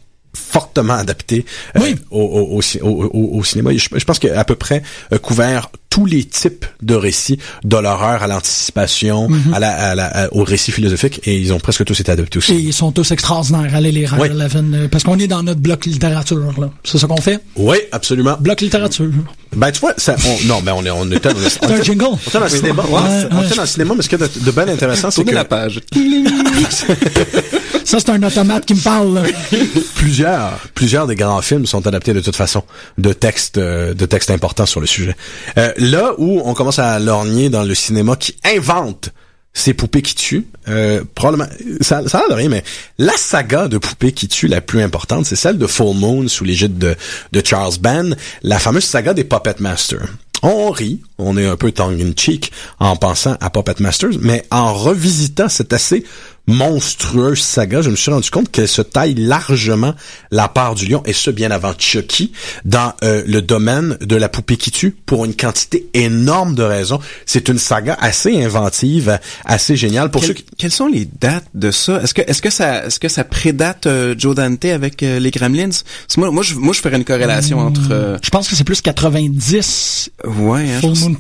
fortement adapté euh, au, au, au, au- au- au cinéma. Je, je pense qu'à peu près euh, couvert tous les types de récits, de l'horreur à l'anticipation, Mhm. à la, à la- au récit philosophique, et ils ont presque tous été adaptés aussi. Et ils sont tous extraordinaires. Allez les rendre, Oui. Levin, euh, parce qu'on est dans notre bloc littérature, là. C'est ça qu'on fait? Oui, absolument. Bloc littérature. Ben tu vois, ça, on, non, mais on est, on était, on était, jingle. on était dans le Oui. cinéma. Ouais, on était dans le cinéma, mais ce qu'il y a de, de bien intéressant, c'est Tournez que la page. Ça, c'est un automate qui me parle, plusieurs, plusieurs des grands films sont adaptés de toute façon de textes, euh, de textes importants sur le sujet. Euh, là où on commence à lorgner dans le cinéma qui invente ces poupées qui tuent, euh, probablement, ça, ça a l'air de rien, mais la saga de poupées qui tuent la plus importante, c'est celle de Full Moon sous l'égide de, Charles Band, la fameuse saga des Puppet Masters. On rit, on est un peu tongue in cheek en pensant à Puppet Masters, mais en revisitant cette assez monstrueuse saga, je me suis rendu compte qu'elle se taille largement la part du lion, et ce bien avant Chucky, dans euh, le domaine de la poupée qui tue, pour une quantité énorme de raisons. C'est une saga assez inventive, assez géniale. Pour Quel- ceux qui... Quelles sont les dates de ça? Est-ce que est-ce que ça est-ce que ça prédate euh, Joe Dante avec euh, les Gremlins? Parce que moi moi je moi je ferais une corrélation Hmm. entre euh, Je pense que c'est plus 90 ouais hein, Full je- Moon.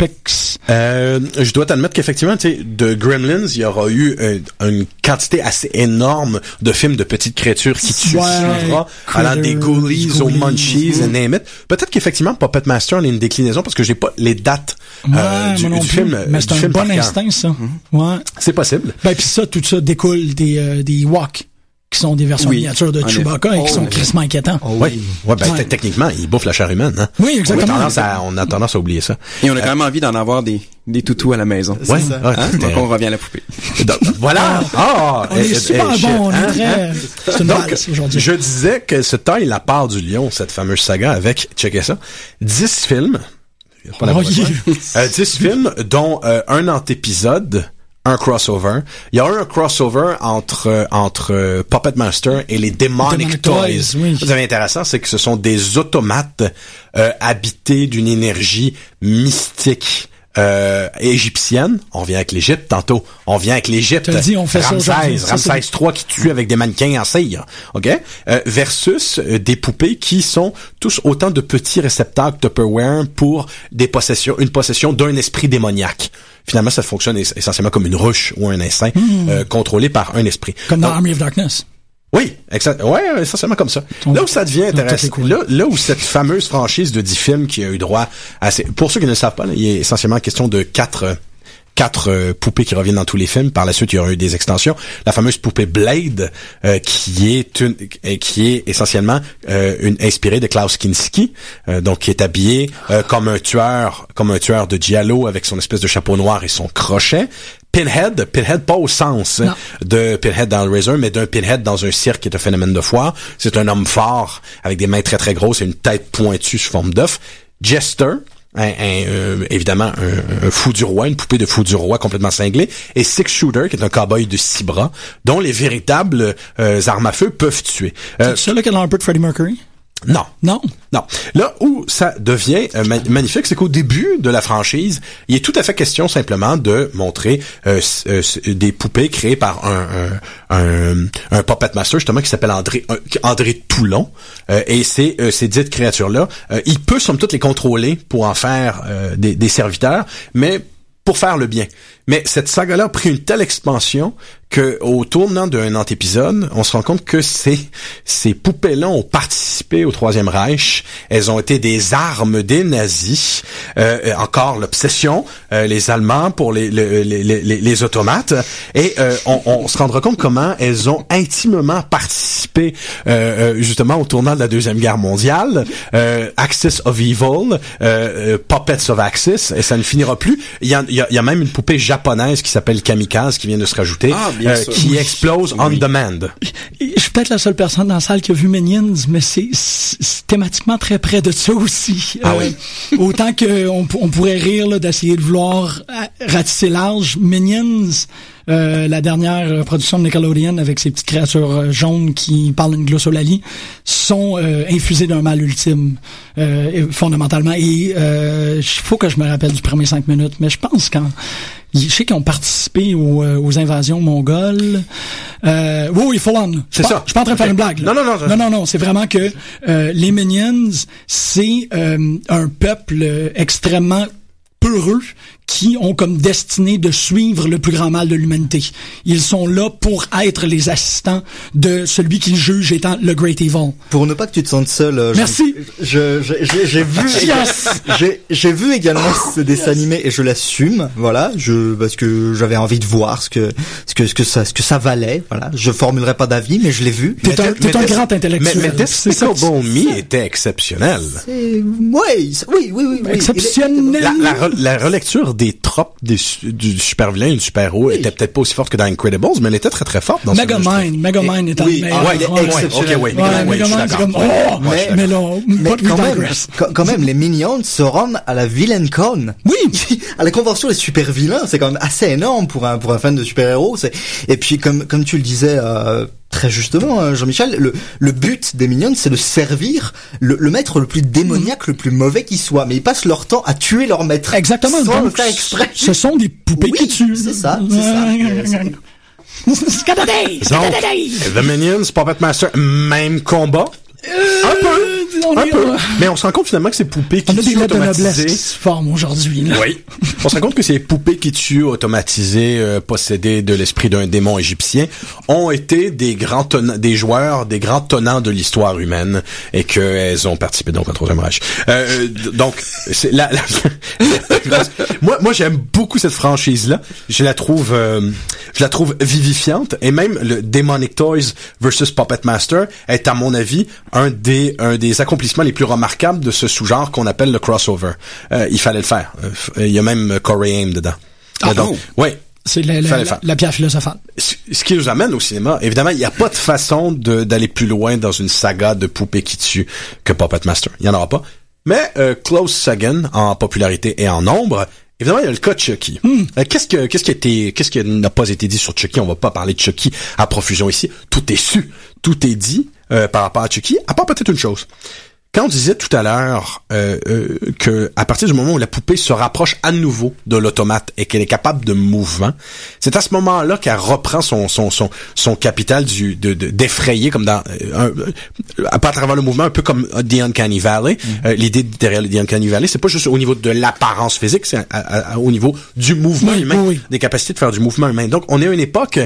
Euh, je dois t'admettre qu'effectivement, tu sais, de Gremlins, il y aura eu euh, une quantité assez énorme de films de petites créatures qui tuent, Ouais, suivra, Critter, allant des Ghoulies aux Munchies, and name it. Peut-être qu'effectivement, Puppet Master est une déclinaison parce que j'ai pas les dates Ouais, euh, du, du film. Mais c'est un film bon instinct, ça. Ouais. C'est possible. Ben, puis ça, tout ça découle des, euh, des Walk, qui sont des versions Oui, miniatures de Chewbacca et qui Oh, sont oui. crissement inquiétants. oui. Ouais, ben, Ouais. techniquement, il bouffe la chair humaine, hein. Oui, exactement. On a tendance à, on a tendance à oublier ça. Et on a quand même envie d'en avoir des des toutous à la maison. Ouais, C'est ça. Hein? Donc on revient à la poupée. Donc, voilà. Ah, On est super eh, bon, on est hein, très- hein? c'est une Donc, aujourd'hui. Je disais que se taille la part du lion, cette fameuse saga avec, checkez ça, 10 films. Pas Oh, yeah. Euh, 10 films, dont euh, un antépisode, un crossover. Il y a eu un crossover entre entre Puppet Master et les Demonic, Demonic Toys. Toys, oui. Ce qui est intéressant, c'est que ce sont des automates euh, habités d'une énergie mystique. Euh, égyptienne, on vient avec l'Égypte tantôt, on vient avec l'Égypte. Dit, on fait ça Ramsès. Ça, Ramsès 3 qui tue avec des mannequins en cire, ok, Euh, versus euh, des poupées qui sont tous autant de petits réceptacles Tupperware pour des possessions, une possession d'un esprit démoniaque. Finalement, ça fonctionne ess- essentiellement comme une ruche ou un instinct euh, contrôlé par un esprit. Comme dans Donc, Army of Darkness. Oui, exact. Ouais, essentiellement comme ça. Là où ça devient intéressant, là, là où cette fameuse franchise de 10 films qui a eu droit à ces... Pour ceux qui ne le savent pas, là, il est essentiellement question de quatre... euh, quatre euh, poupées qui reviennent dans tous les films. Par la suite, il y aura eu des extensions. La fameuse poupée Blade, euh, qui est une, qui est essentiellement euh, une inspirée de Klaus Kinski, euh, donc qui est habillé euh, comme un tueur, comme un tueur de giallo avec son espèce de chapeau noir et son crochet. Pinhead, Pinhead pas au sens Non. de Pinhead dans le Razor, mais d'un Pinhead dans un cirque qui est un phénomène de foire. C'est un homme fort avec des mains très très grosses et une tête pointue sous forme d'œuf. Jester, un, euh, évidemment un, fou du roi, une poupée de fou du roi complètement cinglée, et Six Shooter, qui est un cowboy de six bras, dont les véritables euh, armes à feu peuvent tuer. Euh, c'est là qu'elle a un peu de Freddie Mercury? Non. Non. Non. Là où ça devient euh, magnifique, c'est qu'au début de la franchise, il est tout à fait question simplement de montrer euh, euh, des poupées créées par un, un, un, puppet master justement qui s'appelle André André Toulon. et ces, ces dites créatures-là, il peut somme toute les contrôler pour en faire des, des serviteurs, mais pour faire le bien. Mais cette saga-là a pris une telle expansion que au tournant d'un antépisode, on se rend compte que ces, ces poupées-là ont participé au Troisième Reich. Elles ont été des armes des nazis. Euh, encore l'obsession, euh, les Allemands pour les, les, les, les automates. Et euh, on, on, se rendra compte comment elles ont intimement participé euh, justement au tournant de la Deuxième Guerre mondiale. Axis of Evil, Puppets of Axis, et ça ne finira plus. Il y a, il y a, même une poupée japonaise qui s'appelle Kamikaze qui vient de se rajouter, ah, euh, qui explose on demand. Je suis peut-être la seule personne dans la salle qui a vu Minions, mais c'est thématiquement très près de ça aussi. Ah oui? Euh, autant qu'on on pourrait rire d'essayer de vouloir euh, ratisser large, Minions euh, la dernière production de Nickelodeon avec ces petites créatures euh, jaunes qui parlent une glossolalie sont euh, infusées d'un mal ultime fondamentalement et il faut que je me rappelle du premier cinq minutes mais je pense quand je sais qu'ils ont participé aux, invasions mongoles. Euh, oui, full on. C'est ça. Je suis pas en train de faire une blague. Non, non, non. Non, non, non. C'est vraiment que les Minions, c'est un peuple extrêmement peureux qui ont comme destinée de suivre le plus grand mal de l'humanité. Ils sont là pour être les assistants de celui qu'ils jugent étant le Great Evil. Pour ne pas que tu te sentes seul. Euh, Merci. Je, j'ai vu, j'ai vu également ce dessin animé et je l'assume. Voilà, je parce que j'avais envie de voir ce que ce que ce que ça ce que ça valait. Voilà, je formulerai pas d'avis, mais je l'ai vu. T'es un, es un grand intellectuel. Mais, mais Despicable Me était exceptionnel. Oui, oui, oui, oui. Exceptionnel. La, la, la relecture des tropes du super vilain et du super héros était peut-être pas aussi forte que dans Incredibles, mais elle était très très forte dans Megamind, Megamind est oui, ah, ouais, ok, oui. Megamind, c'est comme, oh, mais, mais, mais quand, même, quand, même, les Minions se rendent à la Villain Con. Oui. à la convention des super vilains, c'est quand même assez énorme pour un, pour un fan de super héros. Et puis, comme, comme tu le disais, euh, très justement, hein, Jean-Michel, le, le but des Minions, c'est de servir le, le, maître le plus démoniaque, le plus mauvais qui soit. Mais ils passent leur temps à tuer leur maître. Exactement. Sans le faire exprès. Ce sont des poupées qui tuent. C'est ça, c'est ça. The Minions, Puppet Master, même combat. Un peu, un peu. Mais on se rend compte finalement que ces poupées qui tuent automatisées... forme aujourd'hui. Oui. on se rend compte que ces poupées qui tuent automatisées, euh, possédées de l'esprit d'un démon égyptien, ont été des grands des joueurs, des grands tenants de l'histoire humaine et qu'elles ont participé donc au Troisième Reich. Euh, donc, c'est la, moi, moi j'aime beaucoup cette franchise-là. Je la trouve, euh, je la trouve vivifiante et même le Demonic Toys versus Puppet Master est à mon avis un des un des accomplissements les plus remarquables de ce sous-genre qu'on appelle le crossover. Euh, il fallait le faire. Euh, il y a même Corey Haim dedans. Ah donc, ouais. C'est la, la, la, pierre philosophale. Ce qui nous amène au cinéma, évidemment, il n'y a pas de façon d'aller plus loin dans une saga de poupées qui tuent que Puppet Master. Il n'y en aura pas. Mais euh, Close Sagan, en popularité et en nombre, Évidemment, il y a le cas de Chucky. Hmm. Euh, qu'est-ce que qu'est-ce qui a été qu'est-ce qui n'a pas été dit sur Chucky? On va pas parler de Chucky à profusion ici. Tout est su, tout est dit euh, par rapport à Chucky. À part peut-être une chose. Quand on disait tout à l'heure euh, euh, que à partir du moment où la poupée se rapproche à nouveau de l'automate et qu'elle est capable de mouvement, c'est à ce moment-là qu'elle reprend son son son son capital du de d'effrayer comme dans euh, un, à travers le mouvement un peu comme The Uncanny Valley. Mm-hmm. Euh, l'idée derrière The Uncanny Valley, c'est pas juste au niveau de l'apparence physique, c'est au niveau du mouvement humain, des capacités de faire du mouvement humain. Donc on est à une époque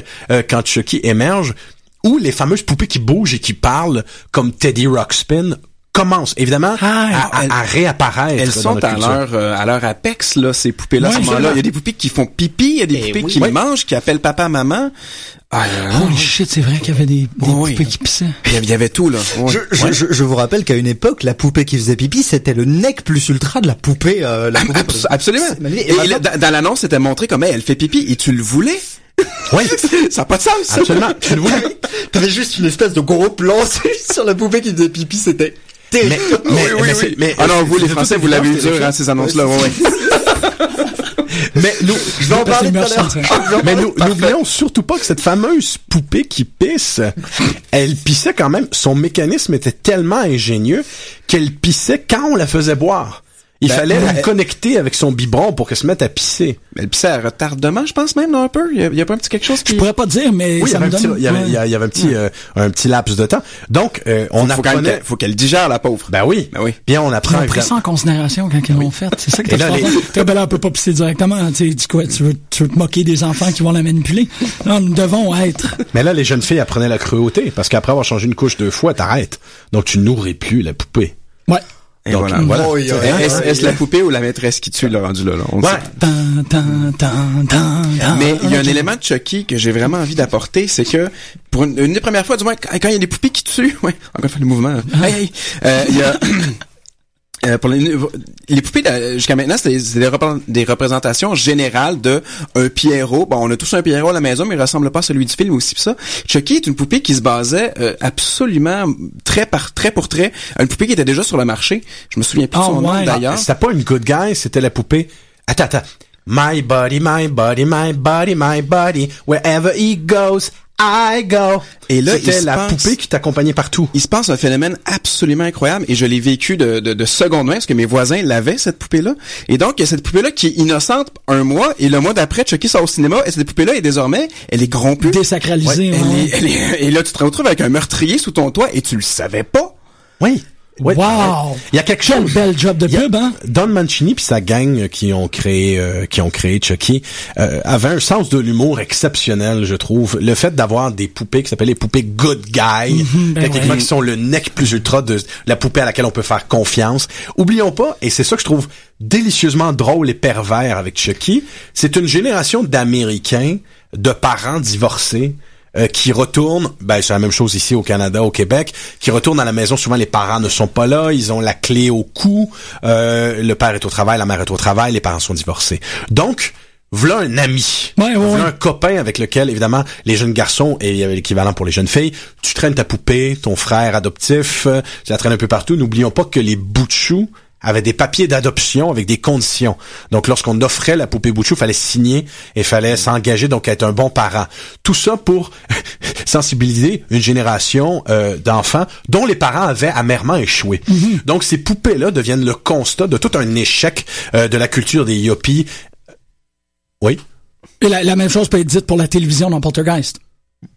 quand Chucky émerge où les fameuses poupées qui bougent et qui parlent comme Teddy Ruxpin commencent évidemment ah, à, réapparaître. Elles sont à leur euh, à leur apex là ces poupées là. là il y a des poupées qui font pipi, il y a des eh poupées qui mangent, qui appellent papa maman. Ah, Holy shit, c'est vrai qu'il y avait des, poupées qui pissaient. Il y avait tout là. Je, je, je, vous rappelle qu'à une époque, la poupée qui faisait pipi, c'était le nec plus ultra de la poupée. Euh, la poupée absolument. Et, dans, l'annonce, c'était montré comme elle fait pipi et tu le voulais? Oui, ça n'a pas de sens. Absolument. tu le voulais? T'avais juste une espèce de gros plan sur la poupée qui faisait pipi, c'était Mais, mais, oui, oui, mais, ah non, vous, les Français, vous l'avez eu dur, hein, ces annonces-là, ouais, Mais nous, je vais en parler tout à l'heure. Mais nous, n'oublions surtout pas que cette fameuse poupée qui pisse, elle pissait quand même, son mécanisme était tellement ingénieux qu'elle pissait quand on la faisait boire. Il ben, fallait la connecter avec son biberon pour qu'elle se mette à pisser. Mais elle pissait à retardement, je pense même, non, un peu? Il y, a, pas un petit quelque chose qui... Je pourrais pas dire, mais oui, ça il y me avait donne... il y avait, il y avait un petit, euh, un petit laps de temps. Donc, euh, on faut, apprenait... Faut qu'elle digère, la pauvre. Ben oui. Ben oui. Bien, on apprend... Ils ont pris ça en considération quand ils l'ont fait. C'est ça que t'as fait. Ben là, on peut pas pisser directement. Tu sais, quoi, tu veux, tu veux te moquer des enfants qui vont la manipuler? Non, nous devons être. Mais là, les jeunes filles apprenaient la cruauté parce qu'après avoir changé une couche deux fois, t'arrêtes. Donc, tu nourris plus la poupée. Ouais. Et Donc, voilà. voilà. Oh, est-ce est la poupée ou la maîtresse qui tue le rendu là? là on ouais. Mais il y a un élément de Chucky que j'ai vraiment envie d'apporter, c'est que pour une, une, des premières fois, du moins, quand il y a des poupées qui tuent, ouais, encore une fois le mouvement, hey, hey, euh, il y a euh, pour les, les poupées jusqu'à maintenant c'est des, des, représentations générales de un Pierrot. Bon, on a tous un Pierrot à la maison, mais il ressemble pas à celui du film aussi ça. Chucky est une poupée qui se basait euh, absolument très par trait pour trait, une poupée qui était déjà sur le marché. Je me souviens plus de son oh, nom ouais. d'ailleurs. Ah, c'était pas une good guy, c'était la poupée. Attends, attends. My body, my body, my body, my body, wherever he goes, I go. Et là, c'était la passe, poupée qui t'accompagnait partout. Il se passe un phénomène absolument incroyable et je l'ai vécu de, de, de seconde main parce que mes voisins l'avaient cette poupée-là. Et donc il y a cette poupée-là qui est innocente un mois et le mois d'après Chucky sort au cinéma et cette poupée-là est désormais elle est grompue, désacralisée. Ouais, elle est, elle est, et là tu te retrouves avec un meurtrier sous ton toit et tu le savais pas. Oui. Ouais, wow! Il y a quelque Quel chose. bel job de pub, hein? Don Mancini puis sa gang qui ont créé euh, qui ont créé Chucky euh, avaient un sens de l'humour exceptionnel, je trouve. Le fait d'avoir des poupées qui s'appellent les poupées good guy, ben techniquement ouais. qui sont le nec plus ultra de la poupée à laquelle on peut faire confiance. Oublions pas, et c'est ça que je trouve délicieusement drôle et pervers avec Chucky, c'est une génération d'Américains, de parents divorcés euh, qui retournent, ben c'est la même chose ici au Canada, au Québec, qui retournent à la maison. Souvent les parents ne sont pas là, ils ont la clé au cou. Euh, le père est au travail, la mère est au travail, les parents sont divorcés. Donc voilà un ami, ouais, ouais, voilà un copain avec lequel, évidemment, les jeunes garçons, et il y avait l'équivalent pour les jeunes filles, tu traînes ta poupée, ton frère adoptif, euh, tu la traînes un peu partout. N'oublions pas que les bouts de chou avaient des papiers d'adoption avec des conditions. Donc, lorsqu'on offrait la poupée Bouchou, fallait signer et fallait s'engager, donc être un bon parent. Tout ça pour sensibiliser une génération euh, d'enfants dont les parents avaient amèrement échoué. Mhm. Donc, ces poupées-là deviennent le constat de tout un échec euh, de la culture des yuppies. Oui? Et la, la même chose peut être dite pour la télévision dans Poltergeist.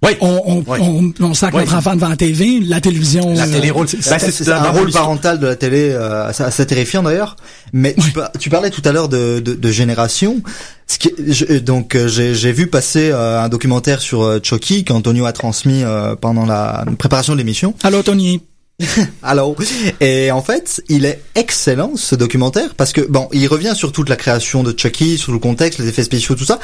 Oui. On, on, Oui. on, on sac Oui. notre enfant devant la TV, la télévision. La euh, télé roule. C'est Ben, c'est- un rôle parental de la télé euh, assez, terrifiant d'ailleurs. Mais tu, par- tu parlais tout à l'heure de, de, de génération. Ce qui, je- donc euh, j'ai j'ai vu passer euh, un documentaire sur euh, Chucky qu'Antonio a transmis euh, pendant la préparation de l'émission. Allô, Tony. Alors, et en fait, il est excellent ce documentaire parce que bon, il revient sur toute la création de Chucky, sur le contexte, les effets spéciaux, tout ça.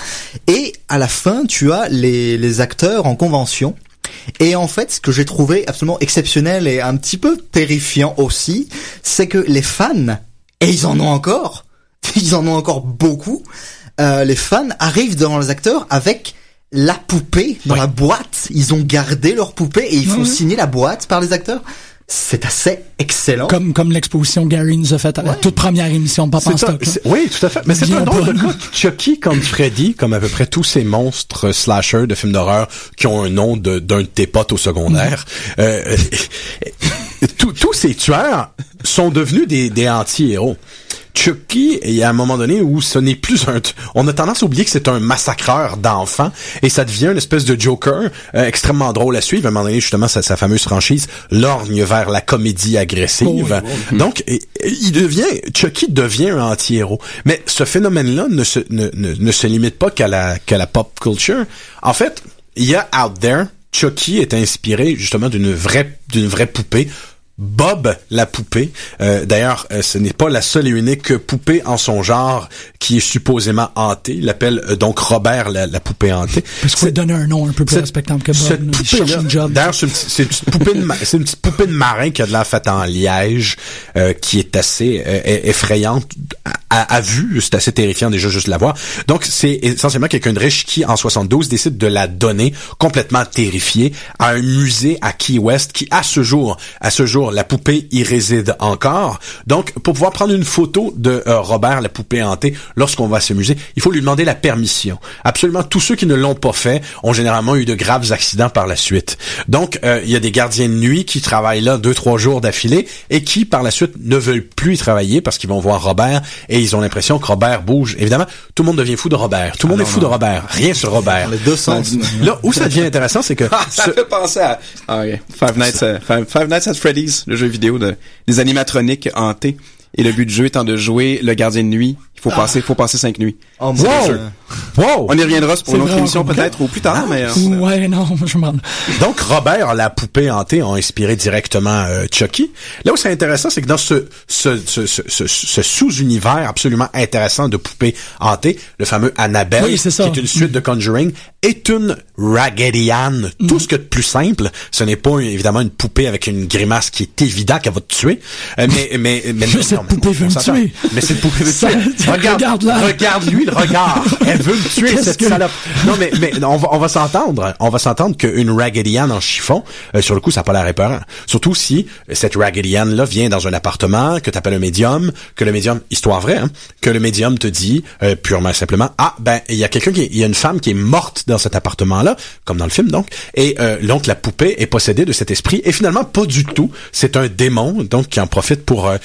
Et à la fin, tu as les, les acteurs en convention. Et en fait, ce que j'ai trouvé absolument exceptionnel et un petit peu terrifiant aussi, c'est que les fans, et ils en ont encore, ils en ont encore beaucoup, euh, les fans arrivent devant les acteurs avec la poupée dans Ouais. la boîte. Ils ont gardé leur poupée et ils font Mhm. signer la boîte par les acteurs. C'est assez excellent. Comme, comme l'exposition Gary nous a faite à la toute première émission de en stock. là. c'est- oui, tout à fait. Mais c'est un drôle de cas. Chucky, comme Freddy, comme à peu près tous ces monstres slashers de films d'horreur qui ont un nom de- d'un de, tes potes au secondaire, euh, tous- tous ces tueurs sont devenus des, des anti-héros. Chucky, il y a un moment donné où ce n'est plus un... On a tendance à oublier que c'est un massacreur d'enfants et ça devient une espèce de Joker euh, extrêmement drôle à suivre. À un moment donné, justement, sa, sa fameuse franchise lorgne vers la comédie agressive. Oh oui, oh Donc, et- et il devient... Chucky devient un anti-héros. Mais ce phénomène-là ne se, ne, ne, ne se limite pas qu'à la, qu'à la pop culture. En fait, il y a out there... Chucky est inspiré justement d'une vraie d'une vraie poupée Bob la poupée. Euh, D'ailleurs, euh, ce n'est pas la seule et unique poupée en son genre qui est supposément hantée. Il l'appelle euh, donc Robert la, la poupée hantée. Parce faut lui donner un nom un peu plus respectable que Bob. D'ailleurs, c'est une, une petite poupée de ma- c'est une petite poupée de marin qui a de l'air faite en liège, euh, qui est assez e- effrayante à, à. C'est assez terrifiant déjà juste de la voir. Donc, c'est essentiellement quelqu'un de riche qui, en 72, décide de la donner complètement terrifiée à un musée à Key West qui, à ce jour, à ce jour, la poupée y réside encore. Donc, pour pouvoir prendre une photo de euh, Robert, la poupée hantée, lorsqu'on va à ce musée, il faut lui demander la permission. Absolument tous ceux qui ne l'ont pas fait ont généralement eu de graves accidents par la suite. Donc, euh, il y a des gardiens de nuit qui travaillent là deux, trois jours d'affilée et qui, par la suite, ne veulent plus y travailler parce qu'ils vont voir Robert ils ont l'impression que Robert bouge. Évidemment, tout le monde devient fou de Robert. Tout le monde Ah est non, fou non. de Robert. Rien sur Robert. Les deux sens. Là, où ça devient intéressant, c'est que ça ce- fait penser à ah. Five, Nights, Five, Five Nights at Freddy's, le jeu vidéo de, des animatroniques hantés. Et le but du jeu étant de jouer le gardien de nuit. Il faut passer, faut passer cinq nuits. Oh, Dieu. jeu. wow! On y reviendra pour une autre émission peut-être ou plus tard, mais euh, Ouais, non, je m'en... Donc Robert, la poupée hantée, a inspiré directement euh, Chucky. Là où c'est intéressant, c'est que dans ce, ce, ce, ce, ce- ce sous-univers absolument intéressant de poupées hantées, le fameux Annabelle, Oui, qui est une suite de Conjuring, est une Raggedy Ann. Mm. Tout ce que de plus simple, ce n'est pas évidemment une poupée avec une grimace qui est évident qu'elle va te tuer, Euh, mais mais mais, Mais cette poupée veut me tuer. Mais cette poupée veut me tuer. Regarde, regarde-la. regarde lui le regard. Elle veut me tuer cette que- salope. Non mais mais on va on va s'entendre. On va s'entendre qu'une Raggedy Ann en chiffon, euh, sur le coup, ça n'a pas l'air épeurant. Surtout si euh, cette Raggedy Ann là vient dans un appartement, que t'appelles un médium, que le médium, histoire vraie, hein, que le médium te dit euh, purement et simplement, ah ben il y a quelqu'un qui, il y a une femme qui est morte dans cet appartement là, comme dans le film donc, et euh, donc la poupée est possédée de cet esprit et finalement pas du tout. C'est un démon donc qui en profite pour euh,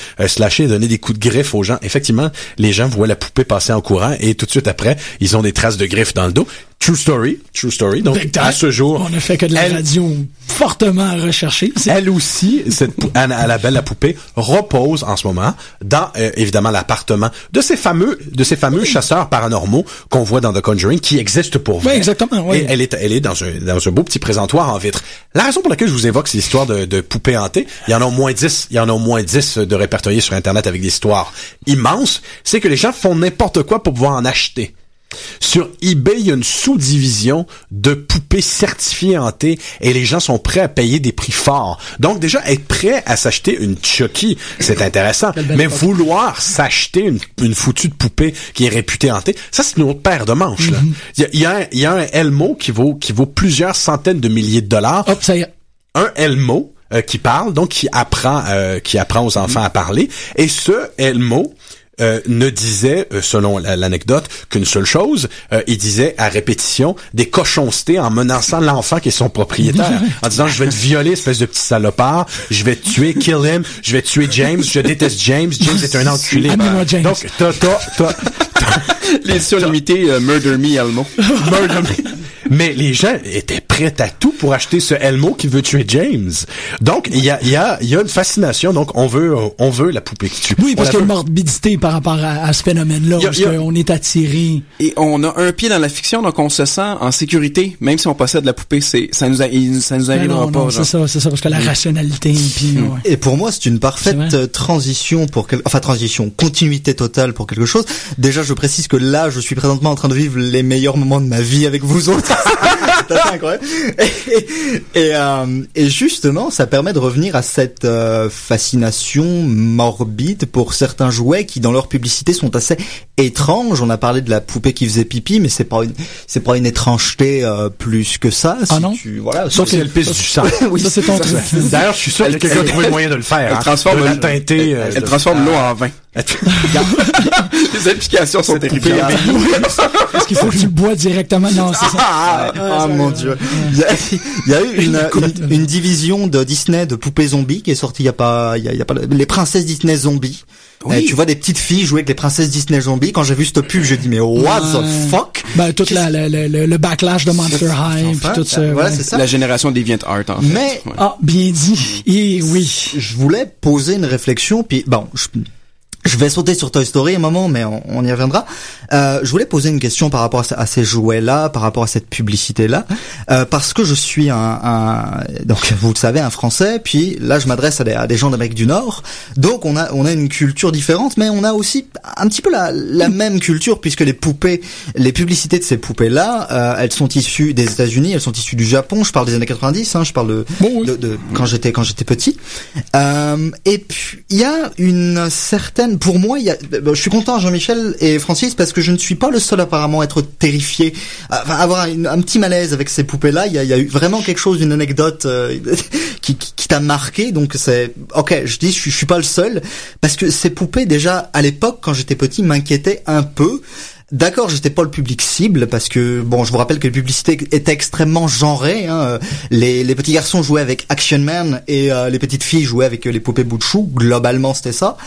donner des coups de griffe aux gens. Effectivement, les gens voient la poupée passer en courant et tout de suite après, ils ont des traces de griffes dans le dos. True story, true story. Donc à ce jour, On a fait que de la elle- radio fortement recherchée. Elle aussi, cette Anna- la poupée repose en ce moment dans euh, évidemment l'appartement de ces fameux de ces fameux chasseurs paranormaux qu'on voit dans The Conjuring qui existent pour vrai. Oui, exactement, oui. Et elle est elle est dans un dans un beau petit présentoir en vitre. La raison pour laquelle je vous évoque ces histoires de, de poupées hantées, il y en a au moins 10, il y en a au moins 10 de répertoriés sur internet avec des histoires immenses, c'est que les gens font n'importe quoi pour pouvoir en acheter. Sur eBay, il y a une sous-division de poupées certifiées hantées et les gens sont prêts à payer des prix forts. Donc déjà, être prêt à s'acheter une Chucky, c'est intéressant. Mais vouloir s'acheter une, une foutue de poupée qui est réputée hantée, ça c'est une autre paire de manches. là. Il y, a, il y a un, il y a un Elmo qui vaut, qui vaut plusieurs centaines de milliers de dollars Hop, ça y est. un Elmo euh, qui parle, donc qui apprend, euh, qui apprend aux enfants à parler. Et ce Elmo euh, ne disait, euh, selon la- l'anecdote, qu'une seule chose. Euh, il disait à répétition des cochoncetés en menaçant l'enfant qui est son propriétaire, en disant je vais te violer, espèce de petit salopard, je vais te tuer, kill him, je vais tuer James, je déteste James, James est un enculé. Donc t'as t'as t'as l'édition limitée euh, Murder Me Elmo. Murder me. Mais les gens étaient prêts à tout pour acheter ce Elmo qui veut tuer James. Donc il y a il y a il y a une fascination. Donc on veut on veut la poupée qui tue. Oui, parce On qu'il y a la morbidité par rapport à, à ce phénomène-là, parce a- qu'on est attiré? Et on a un pied dans la fiction, donc on se sent en sécurité, même si on possède la poupée. C'est ça nous a, ça nous arrivera non, pas. c'est ça, c'est ça, parce que la rationalité, puis ouais. Et pour moi, c'est une parfaite euh, transition pour quel... enfin transition, continuité totale pour quelque chose. Déjà, je précise que là, je suis présentement en train de vivre les meilleurs moments de ma vie avec vous autres. C'est assez incroyable. Et, et, euh, et justement, ça permet de revenir à cette euh, fascination morbide pour certains jouets qui, dans leur publicité, sont assez étranges. On a parlé de la poupée qui faisait pipi, mais c'est pas une, c'est pas une étrangeté euh, plus que ça. Ah non tu, voilà. Sauf si elle pisse du sang. oui, Ça, c'est ton truc. D'ailleurs, je suis sûr que quelqu'un a trouvé le moyen de le faire. Elle hein. transforme de la le- teinter. euh, Elle de- transforme l'eau en vin. Les applications sont terribles. Est-ce qu'il faut que tu le bois directement? Non, c'est ça. Ah, ah, mon dieu. Il y a, il y a eu une, une, une division de Disney de poupées zombies qui est sortie il y a pas, il y a, il y a pas, les princesses Disney zombies. Oui. Euh, tu vois des petites filles jouer avec les princesses Disney zombies. Quand j'ai vu cette pub, j'ai dit mais what the Ouais. fuck? Ben, tout la, la- le, le backlash de Monster High, puis tout ça. voilà, ouais. c'est ça. La génération Deviant Art, en fait. Mais Ouais. Ah, bien dit. Et oui. je voulais poser une réflexion, puis bon, je, je vais sauter sur Toy Story un moment, mais on, on y reviendra. Euh, je voulais poser une question par rapport à, à ces jouets-là, par rapport à cette publicité-là, euh, parce que je suis un, un- donc vous le savez, un Français, puis là je m'adresse à des, à des gens d'Amérique du Nord, donc on a on a une culture différente, mais on a aussi un petit peu la, la même culture puisque les poupées, les publicités de ces poupées-là, euh, elles sont issues des États-Unis, elles sont issues du Japon. Je parle des années 90, hein, je parle de, Bon, oui. de, de quand j'étais quand j'étais petit. Euh, et puis il y a une certaine pour moi, a, je suis content Jean-Michel et Francis parce que je ne suis pas le seul apparemment à être terrifié, à avoir un, petit malaise avec ces poupées-là. Il y a, eu vraiment quelque chose, une anecdote euh, qui, qui, t'a marqué. Donc c'est, ok, je dis, je, je suis pas le seul parce que ces poupées déjà à l'époque quand j'étais petit m'inquiétaient un peu. D'accord, j'étais pas le public cible parce que bon, je vous rappelle que les publicités étaient extrêmement genrées. Hein. Les, les, petits garçons jouaient avec Action Man et euh, les petites filles jouaient avec euh, les poupées bout de chou. Globalement, c'était ça.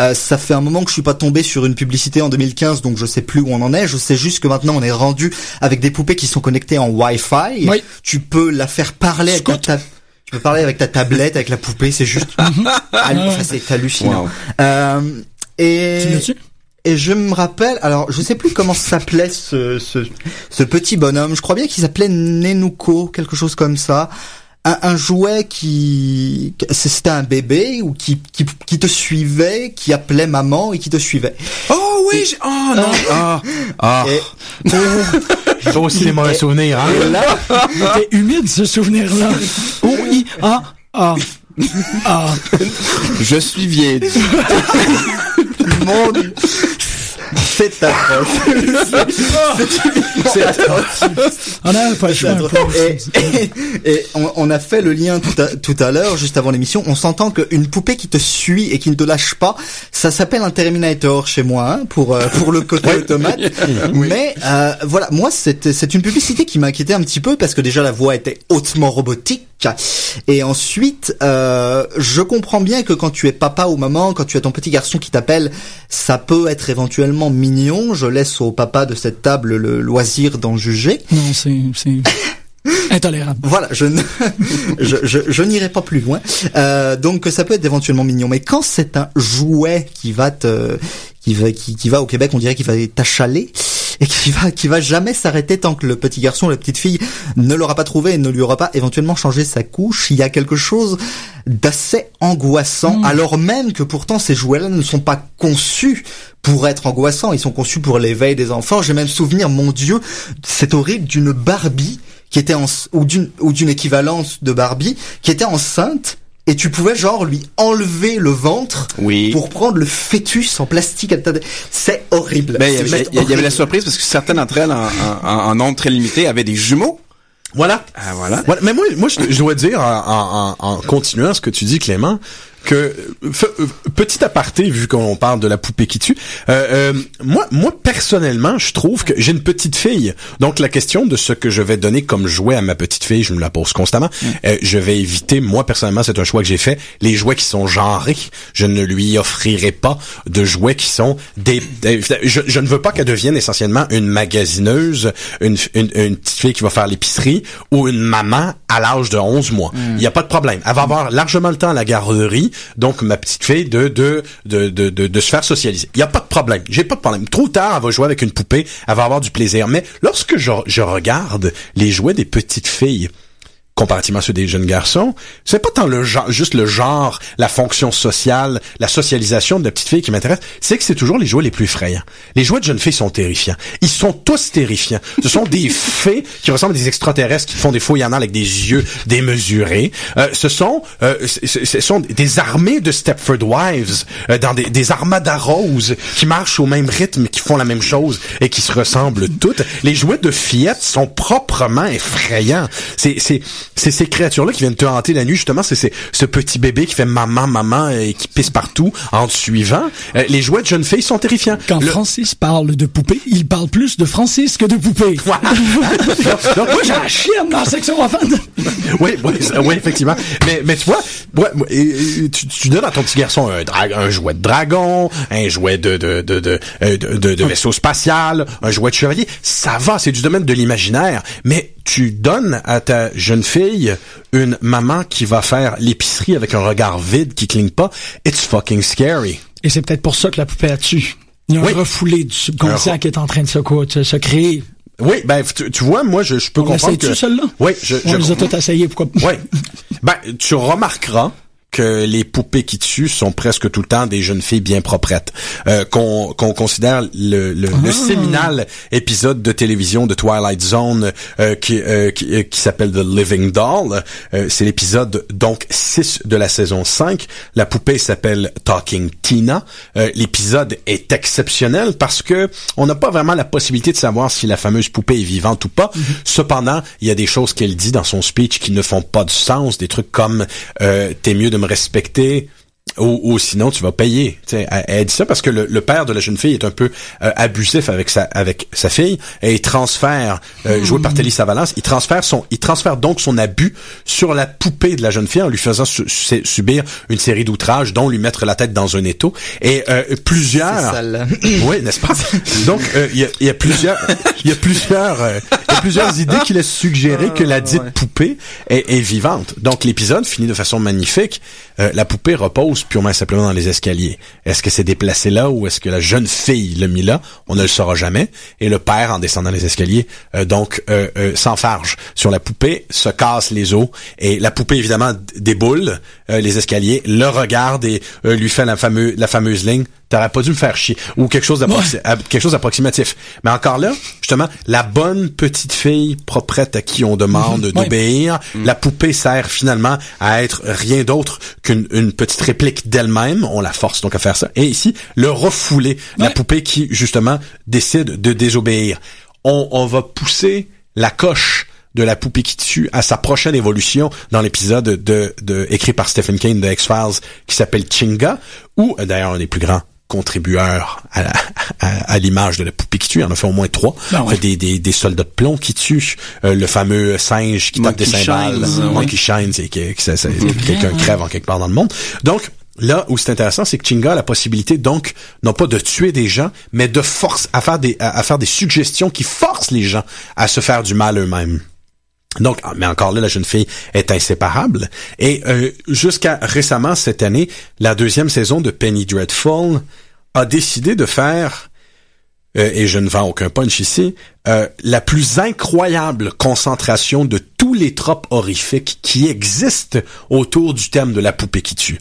Euh, ça fait un moment que je suis pas tombé sur une publicité en 2015, donc je sais plus où on en est. Je sais juste que maintenant on est rendu avec des poupées qui sont connectées en Wi-Fi. Oui. Tu peux la faire parler avec ta, tu peux parler avec ta tablette, avec la poupée. C'est juste, c'est hallucinant. Wow. Euh, et tu et je me rappelle, alors je sais plus comment s'appelait ce, ce, ce petit bonhomme. Je crois bien qu'il s'appelait Nenuko, quelque chose comme ça. Un, un jouet qui, c'était un bébé ou qui, qui, qui te suivait, qui appelait maman et qui te suivait. Oh oui, j'- oh non, ah, ah. Et- J'ai aussi des mauvais souvenirs, hein. Et là, C'était humide ce souvenir-là. O I A A. Ah. Je suis vieille. mon Dieu. C'est atroce. C'est atroce. On a pas le choix. un peu. Et, et- et on, on a fait le lien tout à, tout à l'heure, juste avant l'émission. On s'entend qu'une poupée qui te suit et qui ne te lâche pas, ça s'appelle un Terminator chez moi, hein, pour euh, pour le côté automate. Mais euh, voilà, moi c'est c'est une publicité qui m'inquiétait un petit peu parce que déjà la voix était hautement robotique. Et ensuite, euh, je comprends bien que quand tu es papa ou maman, quand tu as ton petit garçon qui t'appelle, ça peut être éventuellement mignon. Je laisse au papa de cette table le loisir d'en juger. Non, c'est c'est intolérable. Voilà, je ne, je, je, je n'irai pas plus loin. Euh, donc ça peut être éventuellement mignon, mais quand c'est un jouet qui va te, qui va, qui, qui va au Québec, on dirait qu'il va t'achaler et qui va, qui va jamais s'arrêter tant que le petit garçon, ou la petite fille ne l'aura pas trouvé et ne lui aura pas éventuellement changé sa couche. Il y a quelque chose d'assez angoissant, alors même que pourtant ces jouets-là ne sont pas conçus pour être angoissants. Ils sont conçus pour l'éveil des enfants. J'ai même souvenir, mon Dieu, c'est horrible, d'une Barbie qui était en, ou d'une ou d'une équivalence de Barbie qui était enceinte et tu pouvais genre lui enlever le ventre Oui. pour prendre le fœtus en plastique. C'est horrible. Ben, il y C'est avait, juste il y avait la horrible. surprise parce que certaines d'entre elles, en, en, en nombre très limité, avaient des jumeaux. Voilà. Ah, voilà. Voilà. Mais moi, moi, je, je dois dire, en, en, en continuant ce que tu dis, Clément, que euh, petit aparté, vu qu'on parle de la poupée qui tue, euh, euh, moi, moi personnellement, je trouve que j'ai une petite fille, donc la question de ce que je vais donner comme jouet à ma petite fille, je me la pose constamment. Euh, je vais éviter, moi personnellement, c'est un choix que j'ai fait, les jouets qui sont genrés. Je ne lui offrirai pas de jouets qui sont des. des- je, je ne veux pas qu'elle devienne essentiellement une magasineuse, une, une, une petite fille qui va faire l'épicerie ou une maman à l'âge de 11 mois. Il n'y a pas de problème. Elle va avoir largement le temps à la garderie, donc ma petite fille de de de de, de, se faire socialiser. Il n'y a pas de problème. J'ai pas de problème. Trop tard, elle va jouer avec une poupée, elle va avoir du plaisir. Mais lorsque je, je regarde les jouets des petites filles, comparativement à ceux des jeunes garçons, c'est pas tant le genre, juste le genre, la fonction sociale, la socialisation de la petite fille qui m'intéresse, c'est que c'est toujours les jouets les plus effrayants. Les jouets de jeunes filles sont terrifiants. Ils sont tous terrifiants. Ce sont des fées qui ressemblent à des extraterrestres qui font des fouilles en avec des yeux démesurés. Euh, ce sont, euh, ce sont des armées de Stepford Wives euh, dans des, des armadas roses qui marchent au même rythme, qui font la même chose et qui se ressemblent toutes. Les jouets de fillettes sont proprement effrayants. C'est, c'est, c'est ces créatures-là qui viennent te hanter la nuit, justement. C'est, ce petit bébé qui fait maman, maman et qui pisse partout en te suivant. Euh, les jouets de jeunes filles sont terrifiants. Quand Le- Francis parle de poupée, il parle plus de Francis que de poupée. Donc, donc, Moi, j'ai la chienne dans la section enfant. oui, oui, oui, effectivement. Mais, mais tu vois, ouais, et- tu, tu donnes à ton petit garçon un, jouet de dragon, un jouet de de de de, euh, de, de- de vaisseau spatial, un jouet de chevalier. Ça va, c'est du domaine de l'imaginaire. Mais tu donnes à ta jeune fille une maman qui va faire l'épicerie avec un regard vide qui cligne pas. It's fucking scary. Et c'est peut-être pour ça que la poupée a tué. Il y a un refoulé du subconscient Un- qui est en train de se, co- de se créer. Oui, ben tu, tu vois, moi je, je peux On comprendre que. celle-là? Oui, je, On je les a tous essayés, pourquoi Oui. Ben, tu remarqueras que les poupées qui tuent sont presque tout le temps des jeunes filles bien proprettes. Euh, qu'on qu'on considère le, le, le, séminal épisode de télévision de Twilight Zone euh, qui, euh, qui, euh, qui s'appelle The Living Doll. Euh, c'est l'épisode donc 6 de la saison 5. La poupée s'appelle Talking Tina. Euh, l'épisode est exceptionnel parce que on n'a pas vraiment la possibilité de savoir si la fameuse poupée est vivante ou pas. Cependant, il y a des choses qu'elle dit dans son speech qui ne font pas du sens, des trucs comme euh, t'es mieux de respecter ou, ou sinon tu vas payer. Tu sais, elle, elle dit ça parce que le, le père de la jeune fille est un peu euh, abusif avec sa avec sa fille et il transfère euh, joué par Telly Savalas, il transfère son il transfère donc son abus sur la poupée de la jeune fille en lui faisant su- su- subir une série d'outrages dont lui mettre la tête dans un étau et euh, plusieurs sale. oui, n'est-ce pas? Donc euh, il y, y a plusieurs il y a plusieurs euh, il y a plusieurs idées qui laissent suggérer que la dite poupée est, est vivante. Donc l'épisode finit de façon magnifique. Euh, la poupée repose purement et simplement dans les escaliers. Est-ce que c'est déplacé là ou est-ce que la jeune fille l'a mis là? On ne le saura jamais. Et le père, en descendant les escaliers, euh, donc euh, euh, s'enfarge sur la poupée, se casse les os et la poupée évidemment déboule euh, les escaliers, le regarde et lui fait la la fameuse ligne t'aurais pas dû me faire chier. Ou quelque chose quelque chose d'approximatif. Mais encore là justement la bonne petite fille proprette à qui on demande Mhm. d'obéir la poupée sert finalement à être rien d'autre qu'une une petite réplique d'elle-même. On la force donc à faire ça. Et ici le refouler la Ouais. poupée qui justement décide de désobéir. On, on va pousser la coche de la poupée qui tue à sa prochaine évolution dans l'épisode de, de écrit par Stephen King de X-Files qui s'appelle Chinga, ou d'ailleurs un des plus grands contributeurs à, la- à, à l'image de la poupée qui tue. Il en a fait au moins trois. Ben ouais. des, des, des soldats de plomb qui tuent, euh, le fameux singe qui tape des cymbales. Monkey Shines, et que, ça- quelqu'un crève en quelque part dans le monde. Donc, Là où c'est intéressant, c'est que Chinga a la possibilité, donc, non pas de tuer des gens, mais de force à faire des, à, à faire des suggestions qui forcent les gens à se faire du mal eux-mêmes. Donc, mais encore là, la jeune fille est inséparable. Et euh, jusqu'à récemment, cette année, la deuxième saison de Penny Dreadful a décidé de faire, euh, et je ne vends aucun punch ici, euh, la plus incroyable concentration de tous les tropes horrifiques qui existent autour du thème de la poupée qui tue.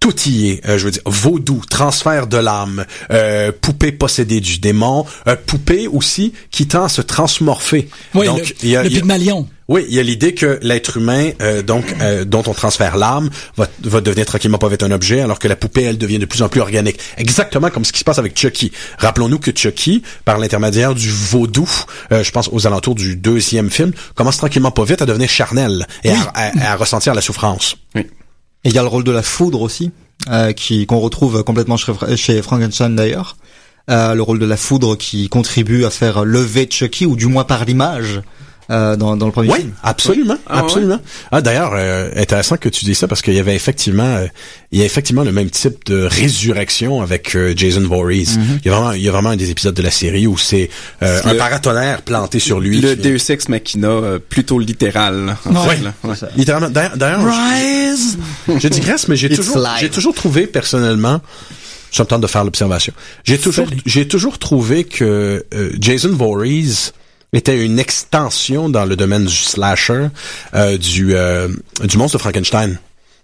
Tout y est, euh, je veux dire, vaudou, transfert de l'âme, euh, poupée possédée du démon, euh, poupée aussi qui tend à se transmorpher. Oui, Donc, le, il y a- le il y a- Pygmalion. Oui, il y a l'idée que l'être humain, euh, donc euh, dont on transfère l'âme, va, va devenir tranquillement pas vite un objet, alors que la poupée, elle, devient de plus en plus organique. Exactement comme ce qui se passe avec Chucky. Rappelons-nous que Chucky, par l'intermédiaire du vaudou, euh, je pense aux alentours du deuxième film, commence tranquillement pas vite à devenir charnel et à, à- à ressentir la souffrance. Et il y a le rôle de la foudre aussi, euh, qui qu'on retrouve complètement chez, chez Frankenstein d'ailleurs. Euh, le rôle de la foudre qui contribue à faire lever Chucky, ou du moins par l'image, euh, dans, dans le premier Oui, film. absolument, Ah, absolument. Ah d'ailleurs, euh, intéressant que tu dis ça parce qu'il y avait effectivement, euh, il y a effectivement le même type de résurrection avec euh, Jason Voorhees. Il y a vraiment, il y a vraiment un des épisodes de la série où c'est euh, un Le- paratonnerre planté sur lui. Le qui- Deus Ex Machina, euh, plutôt littéral. en fait, là. Ouais. Littéralement. D'ailleurs, d'ailleurs, Rise! je digresse, mais j'ai toujours, j'ai toujours trouvé personnellement, je me tente de faire l'observation. J'ai toujours, j'ai toujours trouvé que euh, Jason Voorhees était une extension dans le domaine du slasher euh, euh, du monstre de Frankenstein.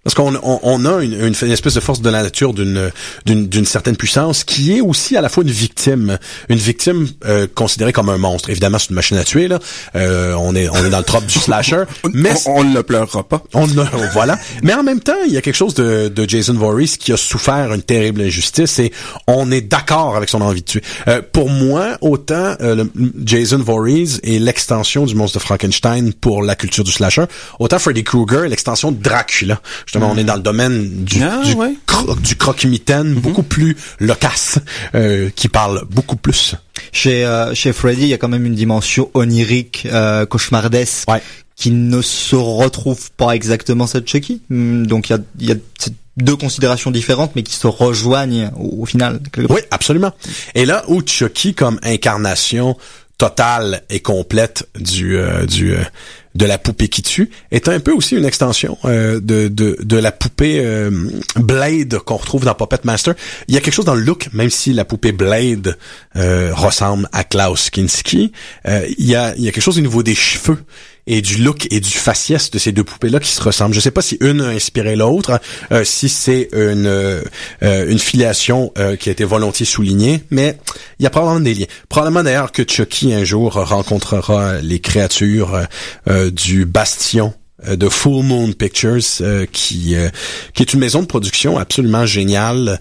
Parce qu'on on, on a une, une, une espèce de force de la nature d'une d'une d'une certaine puissance qui est aussi à la fois une victime, une victime euh, considérée comme un monstre. Évidemment, c'est une machine à tuer là. Euh, on est on est dans le trope du slasher, mais On, ne le pleurera pas. on a, voilà. Mais en même temps, il y a quelque chose de, de Jason Voorhees qui a souffert une terrible injustice et on est d'accord avec son envie de tuer. Euh, pour moi, autant euh, le- Jason Voorhees est l'extension du monstre de Frankenstein pour la culture du slasher, autant Freddy Krueger est l'extension de Dracula. Justement, on est dans le domaine du, Ah, du, ouais. cro- du croque-mitaine, beaucoup plus loquace, euh, qui parle beaucoup plus. Chez euh, chez Freddy, il y a quand même une dimension onirique, euh, cauchemardesque, Ouais. qui ne se retrouve pas exactement cette Chucky. Hum, Donc il y a, il y a deux considérations différentes, mais qui se rejoignent au, au final. Oui, absolument. Et là où Chucky comme incarnation totale et complète du euh, du euh, de la poupée qui tue est un peu aussi une extension euh, de, de de la poupée euh, Blade qu'on retrouve dans Puppet Master. Il y a quelque chose dans le look, même si la poupée Blade euh, ressemble à Klaus Kinski, euh, il y a il y a quelque chose au niveau des cheveux et du look et du faciès de ces deux poupées-là qui se ressemblent. Je sais pas si une a inspiré l'autre, euh, si c'est une euh, une filiation euh, qui a été volontiers soulignée, mais il y a probablement des liens. Probablement d'ailleurs que Chucky un jour rencontrera les créatures du bastion de Full Moon Pictures, qui est une maison de production absolument géniale,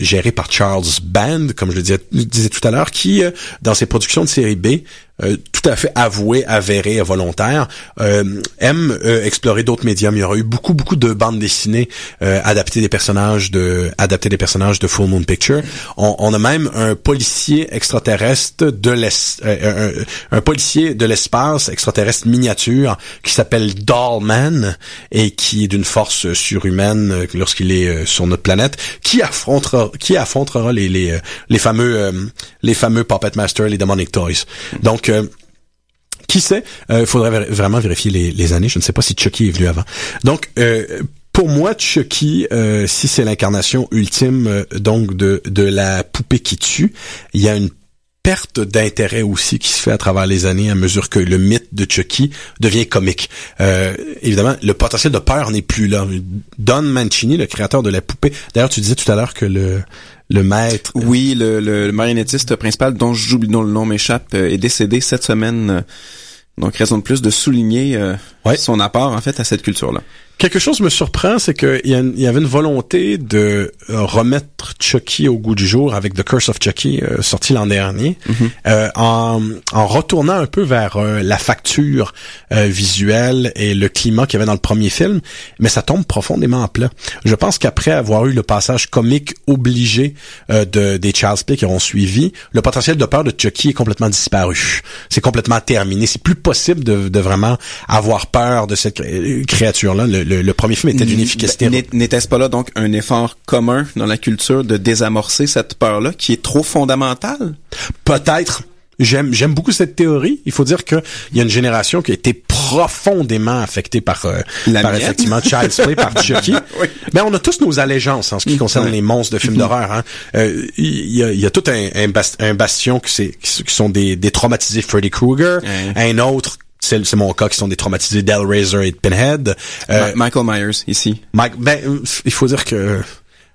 gérée par Charles Band, comme je le disais tout à l'heure, qui dans ses productions de série B euh, tout à fait avoué, avéré, volontaire, euh, aime euh, explorer d'autres médiums. Il y aura eu beaucoup, beaucoup de bandes dessinées euh, adaptées des personnages de adapter des personnages de Full Moon Picture. On, on a même un policier extraterrestre de l'es, un, un, policier de l'espace extraterrestre miniature qui s'appelle Dollman et qui est d'une force surhumaine lorsqu'il est sur notre planète, qui affrontera, qui affrontera les les, les fameux les fameux Puppet Master, les Demonic Toys. Donc qui sait Il euh, faudrait vraiment vérifier les, années. Je ne sais pas si Chucky est venu avant. Donc euh, pour moi, Chucky, euh, si c'est l'incarnation ultime donc de, de la poupée qui tue, il y a une perte d'intérêt aussi qui se fait à travers les années à mesure que le mythe de Chucky devient comique. évidemment, le potentiel de peur n'est plus là. Don Mancini, le créateur de la poupée. D'ailleurs, tu disais tout à l'heure que le le maître. Oui, le, le, marionnettiste principal dont j'oublie dont le nom m'échappe est décédé cette semaine. Donc raison de plus de souligner son apport en fait à cette culture-là. Quelque chose me surprend, c'est qu'il y, y, avait une volonté de euh, remettre Chucky au goût du jour avec The Curse of Chucky, euh, sorti l'an dernier, mhm. euh, en, en, retournant un peu vers la facture visuelle et le climat qu'il y avait dans le premier film, mais ça tombe profondément à plat. Je pense qu'après avoir eu le passage comique obligé de, des Charles Play qui auront suivi, le potentiel de peur de Chucky est complètement disparu. C'est complètement terminé. C'est plus possible de, de, vraiment avoir peur de cette créature-là. Le, le, premier film était d'une efficacité. N'était-ce pas là donc un effort commun dans la culture de désamorcer cette peur-là qui est trop fondamentale? Peut-être. J'aime j'aime beaucoup cette théorie. Il faut dire que il y a une génération qui a été profondément affectée par euh, par effectivement Child's Play, par Chucky. oui. Mais on a tous nos allégeances en ce qui concerne les monstres de films d'horreur. Hein. Euh, il y, a, y a tout un, un, bastion qui, c'est, qui sont des, des traumatisés Freddy Krueger, un autre c'est mon cas qui sont des traumatisés d'Hellraiser et de Pinhead. Euh, Michael Myers ici. Mike, ben, il faut dire que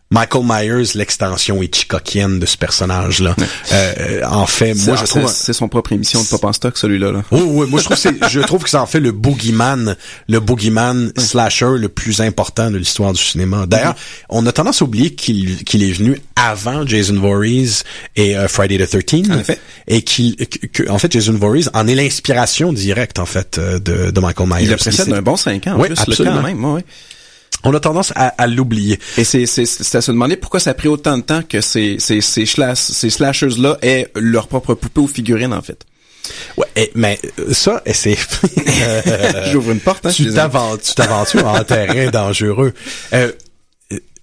Michael Myers, l'extension Hitchcockienne de ce personnage-là. Euh, en fait, moi je trouve c'est son propre émission de Pop en stock celui-là. Là. Oui, oui, moi je trouve c'est je trouve que ça en fait le boogeyman, le boogeyman slasher le plus important de l'histoire du cinéma. D'ailleurs, on a tendance à oublier qu'il qu'il est venu avant Jason Voorhees et euh, Friday the 13 en effet. et qu'il que, en fait Jason Voorhees en est l'inspiration directe en fait euh, de, de Michael Myers. Il a précédé d'un bon cinq ans en oui, plus, absolument. Le quand même, ouais on a tendance à, à l'oublier. Et c'est à se demander pourquoi ça a pris autant de temps que ces ces ces, ces slashers là aient leur propre poupée ou figurine en fait. Ouais, mais euh, ça, c'est. J'ouvre une porte. Hein, tu t'aventures en terrain dangereux. Euh,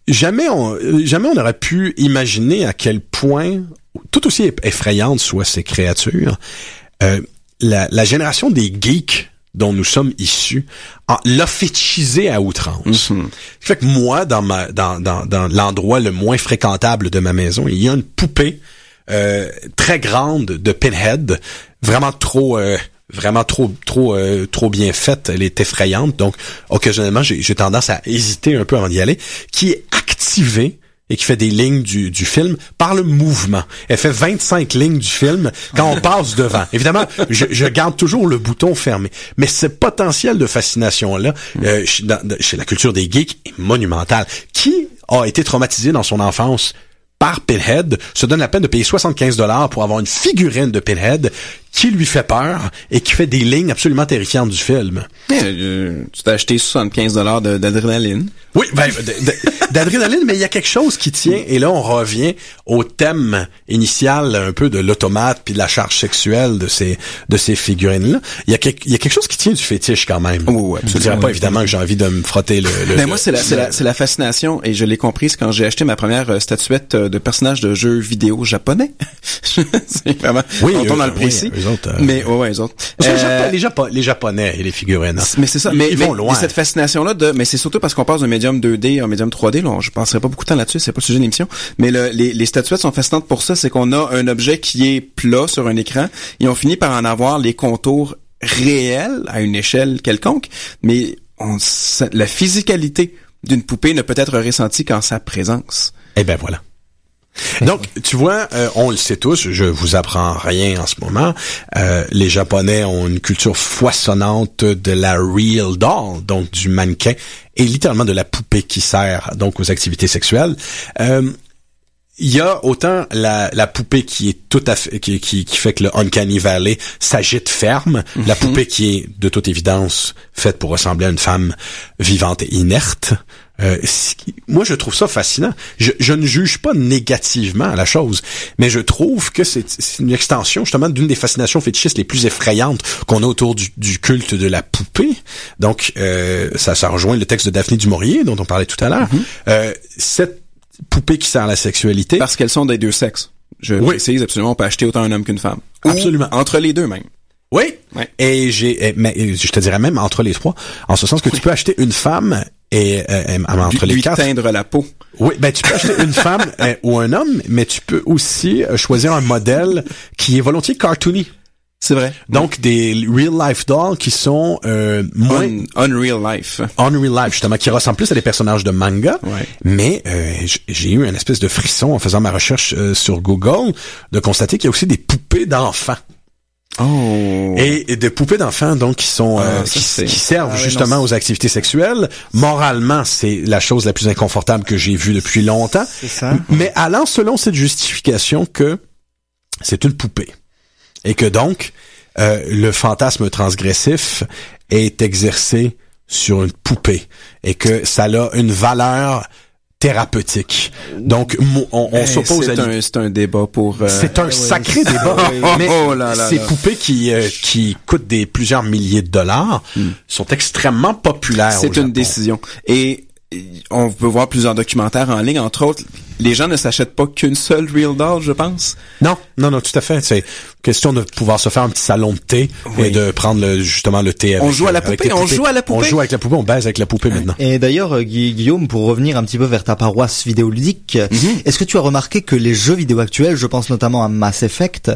jamais on jamais on aurait pu imaginer à quel point tout aussi effrayantes soient ces créatures. Euh, la, la génération des geeks dont nous sommes issus l'a fétichisé à outrance. Mm Fait que moi, dans ma dans, dans, dans l'endroit le moins fréquentable de ma maison, il y a une poupée euh, très grande de Pinhead, vraiment trop euh, vraiment trop trop euh, trop bien faite, elle est effrayante. Donc occasionnellement, j'ai tendance à hésiter un peu avant d'y aller, qui est activée et qui fait des lignes du, du film par le mouvement. Elle fait 25 lignes du film quand on passe devant. Évidemment, je, je, garde toujours le bouton fermé. Mais ce potentiel de fascination-là, euh, chez la culture des geeks, est monumental. Qui a été traumatisé dans son enfance par Pinhead se donne la peine de payer 75 dollars pour avoir une figurine de Pinhead qui lui fait peur et qui fait des lignes absolument terrifiantes du film. Euh, tu t'as acheté 75 dollars d'adrénaline. Oui, ben, d'adrénaline, mais il y a quelque chose qui tient, et là on revient au thème initial un peu de l'automate puis de la charge sexuelle de ces de ces figurines-là. Il y a quelque, il y a quelque chose qui tient du fétiche quand même. Oui, Je dirais pas évidemment que j'ai envie de me frotter le. le mais moi c'est la la, la fascination et je l'ai comprise quand j'ai acheté ma première euh, statuette euh, de personnage de jeu vidéo japonais. c'est vraiment. Oui, on dans le précis. Mais ouais, ouais, les autres. Euh, les, les, japonais et les figurines. Hein. Mais c'est ça. Mais, ils vont loin. cette fascination-là de, mais c'est surtout parce qu'on passe d'un médium 2D à un médium 3D. Là, je passerai pas beaucoup de temps là-dessus. C'est pas le sujet de l'émission. Mais le, les, les statuettes sont fascinantes pour ça. C'est qu'on a un objet qui est plat sur un écran et on finit par en avoir les contours réel à une échelle quelconque, mais on, la physicalité d'une poupée ne peut être ressentie qu'en sa présence. Eh ben voilà. Donc, tu vois, euh, on le sait tous, je vous apprends rien en ce moment. Euh, les Japonais ont une culture foisonnante de la real doll, donc du mannequin, et littéralement de la poupée qui sert donc aux activités sexuelles. Euh, il y a autant la, la poupée qui est tout à fait qui, qui, fait que le uncanny valley s'agite ferme, la mhm. poupée qui est de toute évidence faite pour ressembler à une femme vivante et inerte. Euh, moi, je trouve ça fascinant. Je, je, ne juge pas négativement la chose, mais je trouve que c'est une extension justement d'une des fascinations fétichistes les plus effrayantes qu'on a autour du, du, culte de la poupée. Donc, euh, ça, ça rejoint le texte de Daphné du Maurier dont on parlait tout à l'heure. Mhm. euh, cette poupée qui sert à la sexualité. Parce qu'elles sont des deux sexes. Je oui. précise absolument, on peut acheter autant un homme qu'une femme. Absolument. entre les deux même. Oui. Et j'ai, mais je te dirais même entre les trois, en ce sens que tu peux acheter une femme et euh, entre les quatre. teindre la peau. Oui, ben tu peux acheter une femme euh, ou un homme, mais tu peux aussi euh, choisir un modèle qui est volontiers cartoony. C'est vrai. Donc des real life dolls qui sont euh, moins unreal life. Unreal life justement qui ressemblent plus à des personnages de manga. Ouais. Mais euh, j'ai eu une espèce de frisson en faisant ma recherche euh, sur Google de constater qu'il y a aussi des poupées d'enfants. Oh. Et, des poupées d'enfants donc qui sont ah, qui, servent ah justement aux activités sexuelles. Moralement, c'est la chose la plus inconfortable que j'ai vue depuis longtemps. C'est ça. Mais allant selon cette justification que c'est une poupée et que donc euh, le fantasme transgressif est exercé sur une poupée et que ça a une valeur thérapeutique. Donc, on, on s'oppose à... C'est un débat pour... Euh, c'est un sacré débat. mais oh ces poupées qui, euh, qui coûtent des plusieurs milliers de dollars hmm. sont extrêmement populaires C'est une décision. Et on peut voir plusieurs documentaires en ligne, entre autres. Les gens ne s'achètent pas qu'une seule Real Doll, je pense. Non, non, non, tout à fait. C'est question de pouvoir se faire un petit salon de thé et de prendre le, justement le thé. Avec, on joue à la poupée, on joue à la poupée. On joue avec la poupée, on baise avec la poupée maintenant. Et d'ailleurs, euh, Guillaume, pour revenir un petit peu vers ta paroisse vidéoludique, mhm. est-ce que tu as remarqué que les jeux vidéo actuels, je pense notamment à Mass Effect,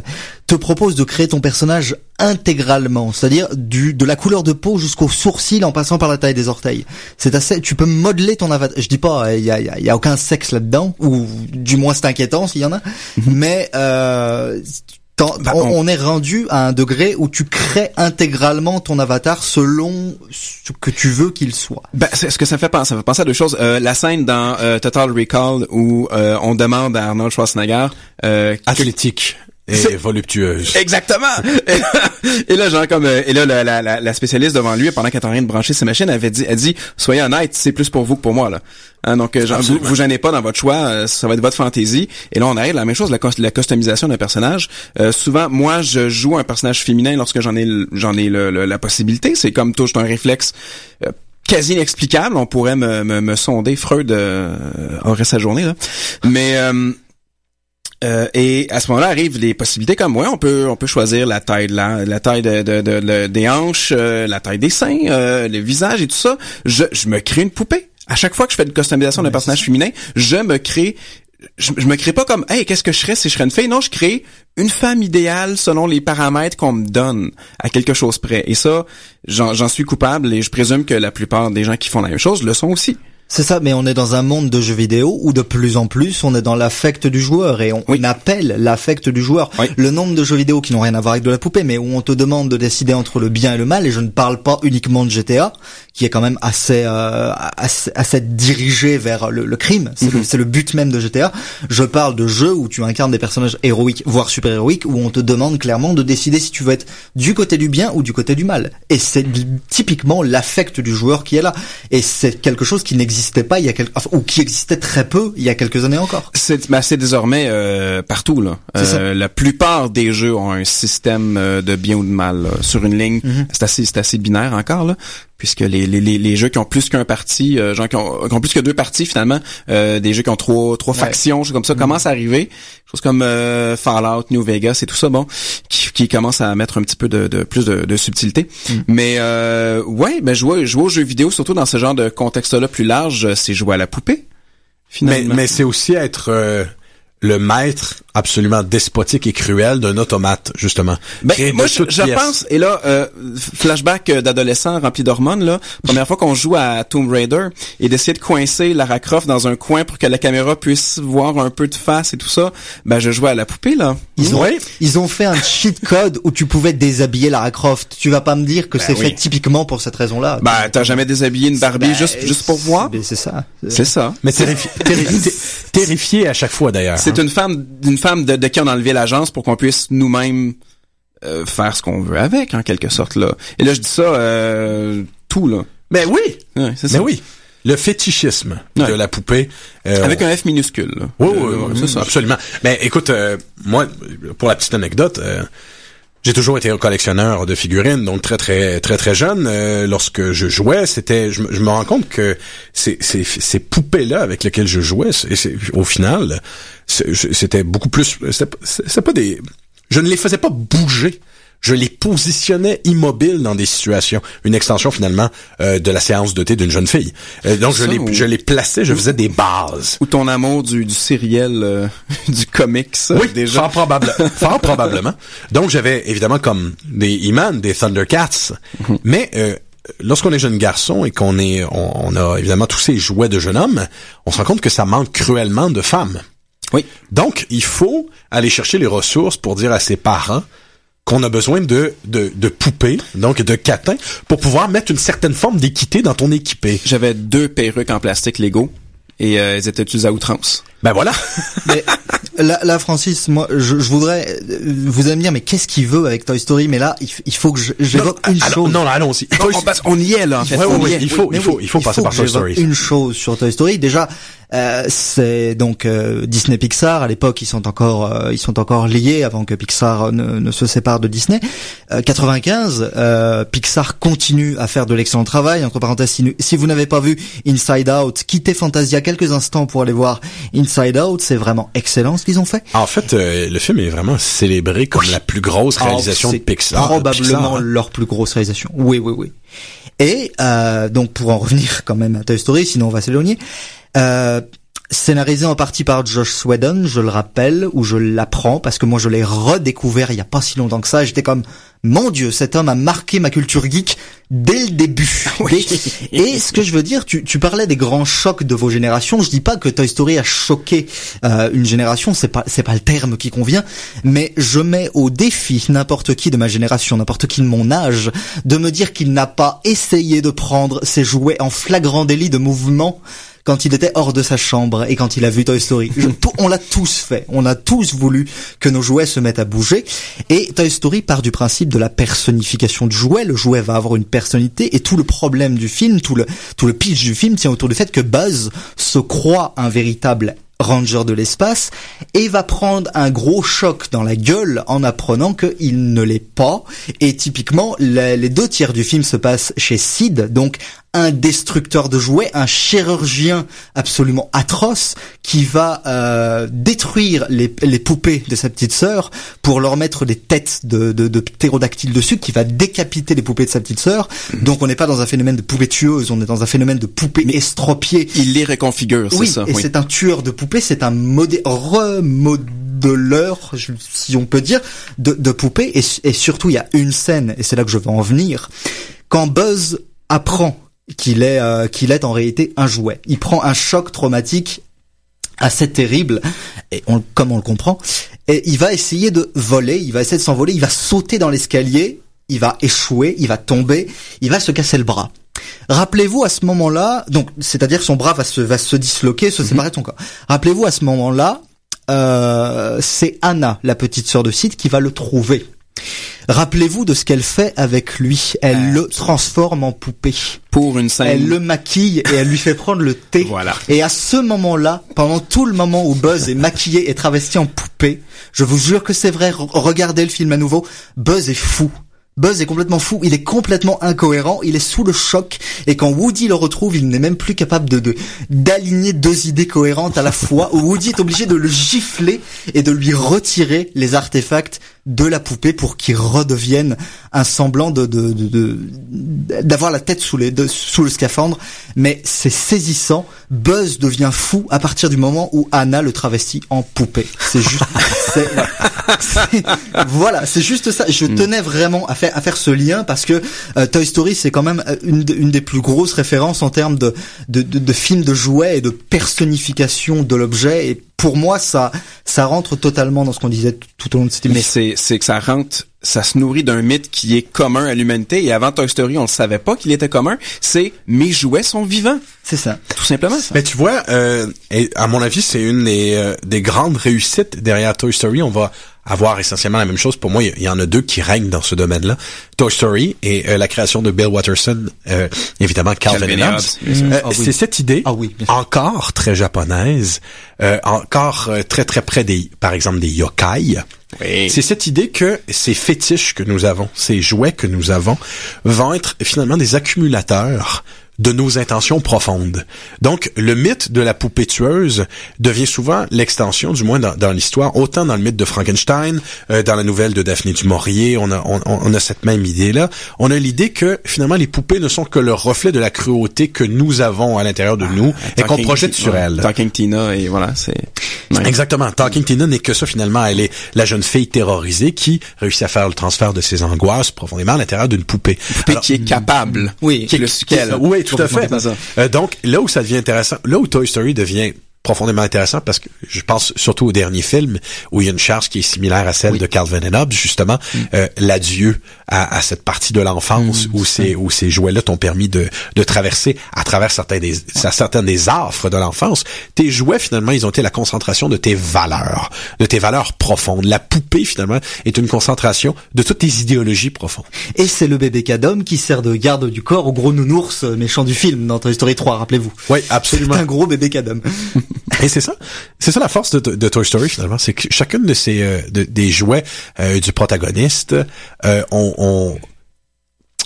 te proposent de créer ton personnage intégralement, c'est-à-dire du de la couleur de peau jusqu'au sourcil en passant par la taille des orteils? C'est assez, tu peux modeler ton avatar. Je dis pas, il y a, y a, aucun sexe là-dedans, ou du moins c'est inquiétant s'il y en a, mhm. mais euh, bah, on, est rendu à un degré où tu crées intégralement ton avatar selon ce que tu veux qu'il soit. Ben, c'est ce que ça fait penser. Ça fait penser à deux choses? Euh, la scène dans euh, Total Recall où on demande à Arnold Schwarzenegger athlétique et voluptueuse. Exactement. et là, genre comme euh, et là la, la, la spécialiste devant lui pendant qu'elle est en train de brancher ses machines, avait dit, elle dit, soyez honnête, c'est plus pour vous que pour moi là. Hein, donc euh, genre, vous, vous gênez pas dans votre choix, euh, ça va être votre fantaisie. Et là, on arrive la même chose, la, la customisation d'un personnage. souvent, moi, je joue un personnage féminin lorsque j'en ai j'en ai la possibilité. C'est comme touche un réflexe quasi inexplicable. On pourrait me, me, me sonder. Freud aurait sa journée là. Mais euh, et à ce moment-là arrivent les possibilités comme ouais, on peut on peut choisir la taille de la, la taille de, de, des hanches, euh, la taille des seins, euh, le visage et tout ça. Je, je me crée une poupée. À chaque fois que je fais une customisation d'un personnage féminin, je me crée je, me crée pas comme hey qu'est-ce que je serais si je serais une fille? Non je crée une femme idéale selon les paramètres qu'on me donne à quelque chose près et ça j'en suis coupable et je présume que la plupart des gens qui font la même chose le sont aussi c'est ça, mais on est dans un monde de jeux vidéo où de plus en plus on est dans l'affect du joueur et on, appelle l'affect du joueur. Le nombre de jeux vidéo qui n'ont rien à voir avec de la poupée, mais où on te demande de décider entre le bien et le mal, et je ne parle pas uniquement de GTA, qui est quand même assez euh, assez, dirigé vers le, crime. Mhm. C'est le, but même de GTA. Je parle de jeux où tu incarnes des personnages héroïques, voire super héroïques, où on te demande clairement de décider si tu veux être du côté du bien ou du côté du mal. Et c'est typiquement l'affect du joueur qui est là. Et c'est quelque chose qui n'existait pas il y a quelques, ou qui existait très peu il y a quelques années encore. C'est bah, désormais euh, partout là. Euh, la plupart des jeux ont un système euh, de bien ou de mal sur une ligne. Mm-hmm. C'est assez c'est assez binaire encore là puisque les, les, les jeux qui ont plus qu'un parti, euh, genre qui ont, plus que deux parties finalement, euh, des jeux qui ont trois trois factions, comme ça, mm. commencent à arriver, choses comme euh, Fallout, New Vegas et tout ça, bon, qui, qui commencent à mettre un petit peu de, de plus de, de subtilité. Mm. Mais euh, ouais, ben jouer, jouer aux jeux vidéo, surtout dans ce genre de contexte-là plus large, c'est jouer à la poupée. Finalement. Mais, mais c'est aussi être le maître absolument despotique et cruel d'un automate, justement. Ben, moi, je, pense, et là, euh, flashback euh, d'adolescent rempli d'hormones, là, première fois qu'on joue à Tomb Raider, et d'essayer de coincer Lara Croft dans un coin pour que la caméra puisse voir un peu de face et tout ça, ben, je jouais à la poupée, là. Ils ont, Oui. ils ont fait un cheat code où tu pouvais déshabiller Lara Croft. Tu vas pas me dire que c'est oui. fait typiquement pour cette raison-là. Ben, t'as jamais déshabillé une Barbie Ben, juste, juste pour voir? ben, C'est ça. C'est ça. Mais terrifi- terri- terrifié à chaque fois, d'ailleurs. C'est hein. une femme, une femme de, de qui on a enlevé l'agence pour qu'on puisse nous-mêmes euh, faire ce qu'on veut avec, en quelque sorte, là. Et là, je dis ça, euh, tout, là. Mais oui! Ouais, c'est ça. oui! Le fétichisme de la poupée. euh, Avec un F minuscule, là. Oui, oui, oui, c'est ça. absolument. Mais écoute, euh, moi, pour la petite anecdote, j'ai toujours été un collectionneur de figurines, donc très très très très jeune. euh, lorsque je jouais, c'était, je, me- rends compte que ces, ces poupées-là avec lesquelles je jouais, c'est- au final, c'était beaucoup plus. C'était pas des, je ne les faisais pas bouger. Je les positionnais immobiles dans des situations. Une extension finalement euh, de la séance de thé d'une jeune fille. Euh, donc je les, ou- je les plaçais, je faisais des bases. Ou ton amour du, du sériel, euh, du comics, Oui, déjà. fort, probable, fort probablement. Donc j'avais évidemment comme des E-Man, des Thundercats, Mhm. mais euh, lorsqu'on est jeune garçon et qu'on est, on, on a évidemment tous ces jouets de jeune homme, on se rend compte que ça manque cruellement de femmes. Oui. Donc il faut aller chercher les ressources pour dire à ses parents qu'on a besoin de, de, de poupées, donc de catins, pour pouvoir mettre une certaine forme d'équité dans ton équipé. J'avais deux perruques en plastique Lego et euh, elles étaient utilisées à outrance. Ben voilà. Mais là, là, Francis, moi, je, je voudrais, euh, vous allez me dire, mais qu'est-ce qu'il veut avec Toy Story? Mais là, il, il faut que je- j'évoque une Alors, chose. non, non, allons-y. On, on passe- on y est, là, en fait. Ouais, ouais, ouais, est. il faut, il faut, oui, il faut passer que par Toy Story. Une chose sur Toy Story, déjà, euh, c'est donc euh, Disney Pixar. À l'époque, ils sont encore, euh, ils sont encore liés avant que Pixar ne, ne se sépare de Disney. Euh, 95, euh, Pixar continue à faire de l'excellent travail. Entre parenthèses, si, si vous n'avez pas vu Inside Out, quittez Fantasia quelques instants pour aller voir Inside Out. C'est vraiment excellent ce qu'ils ont fait. En fait, euh, le film est vraiment célébré comme la plus grosse réalisation Oh, de Pixar. Probablement Pixar, hein. leur plus grosse réalisation. Oui, oui, oui. Et euh, donc pour en revenir quand même à Toy Story, sinon on va s'éloigner. Euh, scénarisé en partie par Josh Whedon, je le rappelle, ou je l'apprends parce que moi je l'ai redécouvert il y a pas si longtemps que ça. J'étais comme mon Dieu, cet homme a marqué ma culture geek dès le début. Et, et ce que je veux dire, tu, tu parlais des grands chocs de vos générations. Je dis pas que Toy Story a choqué euh, une génération, c'est pas c'est pas le terme qui convient, mais je mets au défi n'importe qui de ma génération, n'importe qui de mon âge, de me dire qu'il n'a pas essayé de prendre ses jouets en flagrant délit de mouvement quand il était hors de sa chambre et quand il a vu Toy Story. Je- on l'a tous fait. On a tous voulu que nos jouets se mettent à bouger. Et Toy Story part du principe de la personnification du jouet. Le jouet va avoir une personnalité et tout le problème du film, tout le, tout le pitch du film tient autour du fait que Buzz se croit un véritable ranger de l'espace et va prendre un gros choc dans la gueule en apprenant qu'il ne l'est pas. Et typiquement, les deux tiers du film se passent chez Sid, donc un destructeur de jouets, un chirurgien absolument atroce qui va euh, détruire les, les poupées de sa petite sœur pour leur mettre des têtes de, de, de ptérodactyles dessus, qui va décapiter les poupées de sa petite sœur. Donc on n'est pas dans un phénomène de poupée tueuse, on est dans un phénomène de poupée estropiée. Il les réconfigure, c'est Oui, ça. et oui. c'est un tueur de poupées, c'est un modé- remodeleur, je- si on peut dire, de, de poupées. Et, et surtout, il y a une scène, et c'est là que je veux en venir, quand Buzz apprend qu'il est, euh, qu'il est en réalité un jouet. Il prend un choc traumatique assez terrible, et on, comme on le comprend, et il va essayer de voler, il va essayer de s'envoler, il va sauter dans l'escalier, il va échouer, il va tomber, il va se casser le bras. Rappelez-vous à ce moment-là, donc c'est-à-dire son bras va se va se disloquer, se séparer de son corps. Rappelez-vous à ce moment-là, euh, c'est Anna, la petite sœur de Sid, qui va le trouver. Rappelez-vous de ce qu'elle fait avec lui. Elle le transforme en poupée. Pour une scène. Elle le maquille et elle lui fait prendre le thé. Voilà. Et à ce moment-là, pendant tout le moment où Buzz est maquillé et travesti en poupée, je vous jure que c'est vrai, re- regardez le film à nouveau, Buzz est fou. Buzz est complètement fou, il est complètement incohérent, il est sous le choc, et quand Woody le retrouve, il n'est même plus capable de de- d'aligner deux idées cohérentes à la fois, où Woody est obligé de le gifler et de lui retirer les artefacts de la poupée pour qu'il redevienne un semblant de d'avoir de, la tête sous les sous le scaphandre. Mais c'est saisissant. Buzz devient fou à partir du moment où Anna le travestit en poupée. C'est juste, voilà, c'est juste ça. Je mm. tenais vraiment à faire à faire ce lien parce que euh, Toy Story c'est quand même euh, une, une des plus grosses références en termes de de, de, de films de jouets et de personnification de l'objet et pour moi, ça, ça rentre totalement dans ce qu'on disait tout au long de cette émission. Mais c'est, c'est que ça rentre, ça se nourrit d'un mythe qui est commun à l'humanité. Et avant Toy Story, on ne savait pas qu'il était commun. C'est mes jouets sont vivants. C'est ça. Tout simplement. Mais tu vois, euh, et à mon avis, c'est une des, euh, des grandes réussites derrière Toy Story. On va avoir essentiellement la même chose. Pour moi, il y, en a deux qui règnent dans ce domaine-là. Toy Story et euh, la création de Bill Watterson, euh, évidemment Calvin, et Hobbes. Euh, ah c'est cette idée, ah oui, encore très japonaise, encore très très près des, par exemple, des yokai. Oui. C'est cette idée que ces fétiches que nous avons, ces jouets que nous avons, vont être finalement des accumulateurs de nos intentions profondes. Donc, le mythe de la poupée tueuse devient souvent l'extension, du moins dans, l'histoire, autant dans le mythe de Frankenstein, euh, dans la nouvelle de Daphné du Maurier, on a, on, a cette même idée-là. On a l'idée que, finalement, les poupées ne sont que le reflet de la cruauté que nous avons à l'intérieur de nous ah, et qu'on projette sur elles. Talking Tina, et voilà, c'est... Exactement. Talking Tina n'est que ça, finalement. Elle est la jeune fille terrorisée qui réussit à faire le transfert de ses angoisses profondément à l'intérieur d'une poupée. Une poupée qui est capable. Oui. Qui est le, oui, tout à fait. Euh, donc, là où ça devient intéressant, là où Toy Story devient profondément intéressant parce que je pense surtout au dernier film où il y a une charge qui est similaire à celle de Calvin and Hobbes justement mm. euh, l'adieu à, à, cette partie de l'enfance mm, où ces où ces jouets-là t'ont permis de, de traverser à travers certains des certaines des affres de l'enfance. Tes jouets finalement ils ont été la concentration de tes valeurs de tes valeurs profondes. La poupée finalement est une concentration de toutes tes idéologies profondes. Et c'est le bébé cadom qui sert de garde du corps au gros nounours méchant du film dans Toy Story 3 rappelez-vous. Oui absolument. C'est un gros bébé cadom Et c'est ça, c'est ça la force de, Toy Story finalement, c'est que chacune de ces euh, des jouets euh, du protagoniste euh, ont,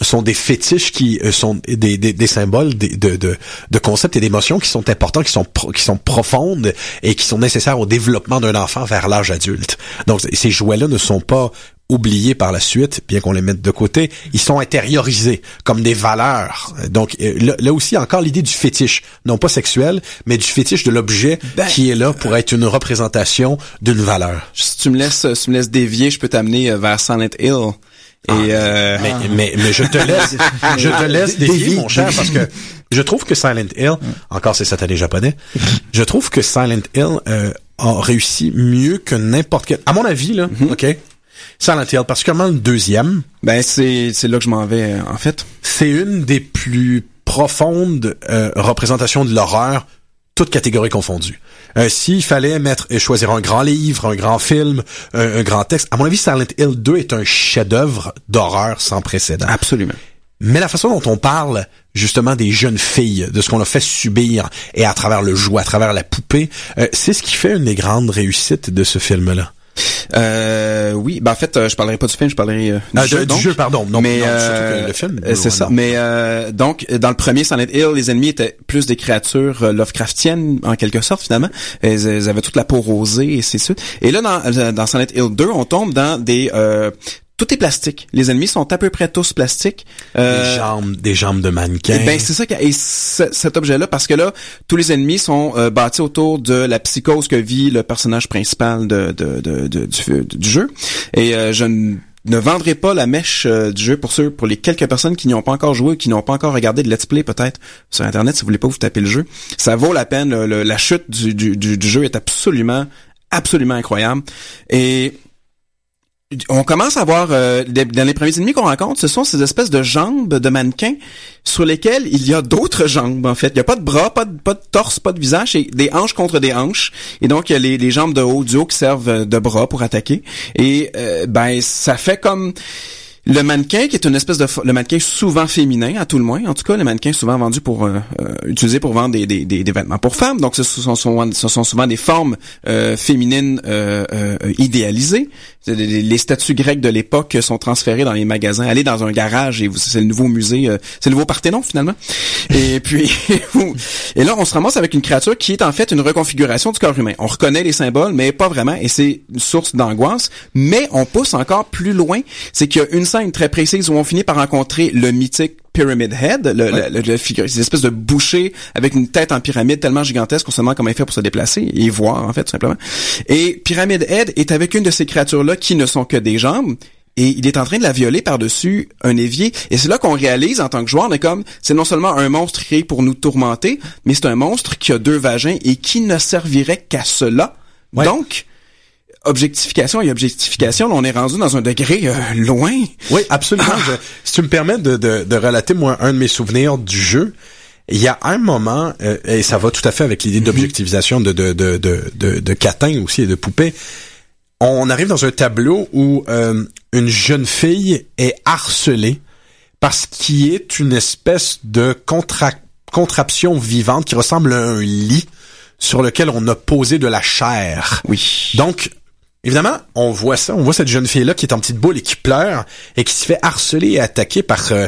sont des fétiches qui sont des, des, des symboles de, de, de concepts et d'émotions qui sont importants, qui sont qui sont profondes et qui sont nécessaires au développement d'un enfant vers l'âge adulte. Donc ces jouets-là ne sont pas oubliés par la suite, bien qu'on les mette de côté, ils sont intériorisés comme des valeurs. Donc euh, là, aussi encore l'idée du fétiche, non pas sexuel, mais du fétiche de l'objet ben, qui est là pour être une représentation d'une valeur. Si tu me laisses, tu me laisses dévier, je peux t'amener euh, vers Silent Hill. Et ah. euh... mais, mais, mais je te laisse je te laisse dévier mon cher parce que je trouve que Silent Hill encore c'est satané japonais je trouve que Silent Hill euh, a réussi mieux que n'importe quel à mon avis là mm-hmm. OK Silent Hill, particulièrement le deuxième? Ben c'est c'est là que je m'en vais en fait. C'est une des plus profondes euh, représentations de l'horreur, toutes catégories confondues. Euh, S'il fallait mettre et choisir un grand livre, un grand film, un, grand texte, à mon avis, Silent Hill 2 est un chef-d'œuvre d'horreur sans précédent. Absolument. Mais la façon dont on parle justement des jeunes filles, de ce qu'on a fait subir et à travers le jouet, à travers la poupée, euh, c'est ce qui fait une des grandes réussites de ce film-là. Euh, oui, bah en fait, euh, je parlerai pas du film, je parlerai euh, du, ah, jeu, du jeu. pardon. Non, mais euh, le film. C'est ça. Mais donc, dans le premier Silent Hill, les ennemis étaient plus des créatures Lovecraftiennes en quelque sorte finalement. Ils, avaient toute la peau rosée et c'est ça. Et là, dans, dans Silent Hill 2, on tombe dans des tout est plastique. Les ennemis sont à peu près tous plastiques. Euh, des jambes, des jambes de mannequin. Ben c'est ça. Et cet objet-là, parce que là, tous les ennemis sont euh, bâtis autour de la psychose que vit le personnage principal de, de, de, du, jeu. Et euh, je ne vendrai pas la mèche du jeu pour ceux, pour les quelques personnes qui n'y ont pas encore joué, qui n'ont pas encore regardé de let's play peut-être sur internet. Si vous voulez pas vous taper le jeu, ça vaut la peine. la chute du, du, du, jeu est absolument, absolument incroyable. Et on commence à voir euh, dans les premiers ennemis qu'on rencontre, ce sont ces espèces de jambes de mannequins sur lesquelles il y a d'autres jambes en fait. Il y a pas de bras, pas de, torse, pas de visage, et des hanches contre des hanches. Et donc il y a les, les jambes de haut du haut qui servent de bras pour attaquer. Et euh, ben ça fait comme Le mannequin, qui est une espèce de le mannequin souvent féminin, à tout le moins, en tout cas, le mannequin souvent vendu pour euh, euh, utilisé pour vendre des, des, des, vêtements pour femmes. Donc, ce sont, ce sont souvent des formes euh, féminines idéalisées. Les, statues grecques de l'époque sont transférées dans les magasins. Allez dans un garage et c'est le nouveau musée, c'est le nouveau Parthénon finalement. et puis, et là, on se ramasse avec une créature qui est en fait une reconfiguration du corps humain. On reconnaît les symboles, mais pas vraiment, et c'est une source d'angoisse. Mais on pousse encore plus loin, c'est qu'il y a une scène très précise où on finit par rencontrer le mythique Pyramid Head, le, le, figure, ces espèces de boucher avec une tête en pyramide tellement gigantesque qu'on se demande comment il fait pour se déplacer et voir en fait tout simplement. Et Pyramid Head est avec une de ces créatures-là qui ne sont que des jambes et il est en train de la violer par-dessus un évier. Et c'est là qu'on réalise en tant que joueur, on est comme, c'est non seulement un monstre créé pour nous tourmenter, mais c'est un monstre qui a deux vagins et qui ne servirait qu'à cela. Donc, objectification et objectification, on est rendu dans un degré euh, loin. Oui, absolument. Ah. si tu me permets de, de, de, relater, moi, un de mes souvenirs du jeu, il y a un moment, euh, et ça va tout à fait avec l'idée mhm. d'objectivisation de, de, de, de, de, Catin aussi et de poupée, on arrive dans un tableau où euh, une jeune fille est harcelée parce qu'il est une espèce de contraption vivante qui ressemble à un lit sur lequel on a posé de la chair. Oui. Donc, Évidemment, on voit ça, on voit cette jeune fille-là qui est en petite boule et qui pleure et qui se fait harceler et attaquer par euh,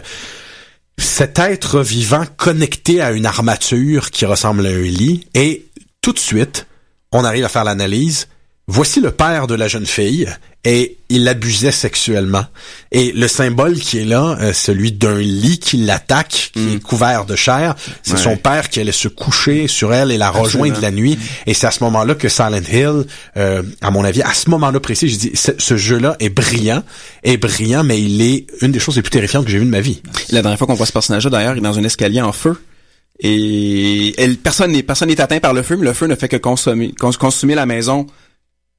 cet être vivant connecté à une armature qui ressemble à un lit. Et tout de suite, on arrive à faire l'analyse. Voici le père de la jeune fille et il l'abusait sexuellement. Et le symbole qui est là, euh, celui d'un lit qui l'attaque, qui est mm. couvert de chair, c'est son père qui allait se coucher sur elle et la rejoindre la nuit. Et c'est à ce moment-là que Silent Hill, euh, à mon avis, à ce moment-là précis, je dis, ce jeu-là est brillant, est brillant, mais il est une des choses les plus terrifiantes que j'ai vues de ma vie. La dernière fois qu'on voit ce personnage-là, d'ailleurs, il est dans un escalier en feu. Et elle, personne n'est personne n'est atteint par le feu, mais le feu ne fait que consommer, consumer la maison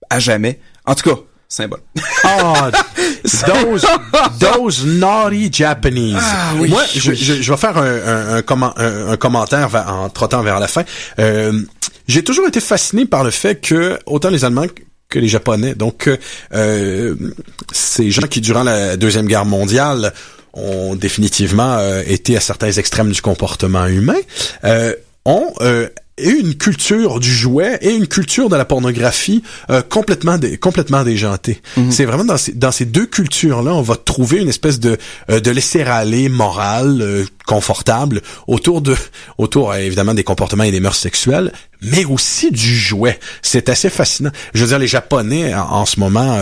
à jamais. En tout cas, symbole. Ah, those, those naughty Japanese. Ah, oui, Moi, je, je, vais faire un, un, un, commentaire en trottant vers la fin. Euh, J'ai toujours été fasciné par le fait que autant les Allemands que les Japonais, donc euh, ces gens qui durant la deuxième guerre mondiale ont définitivement euh, été à certains extrêmes du comportement humain, euh, ont euh, et une culture du jouet et une culture de la pornographie euh, complètement dé, complètement déjantée. Mhm. C'est vraiment dans ces, dans ces deux cultures là, on va trouver une espèce de euh, de laisser aller moral euh, confortable autour de autour évidemment des comportements et des mœurs sexuelles, mais aussi du jouet. C'est assez fascinant. Je veux dire les japonais en, ce moment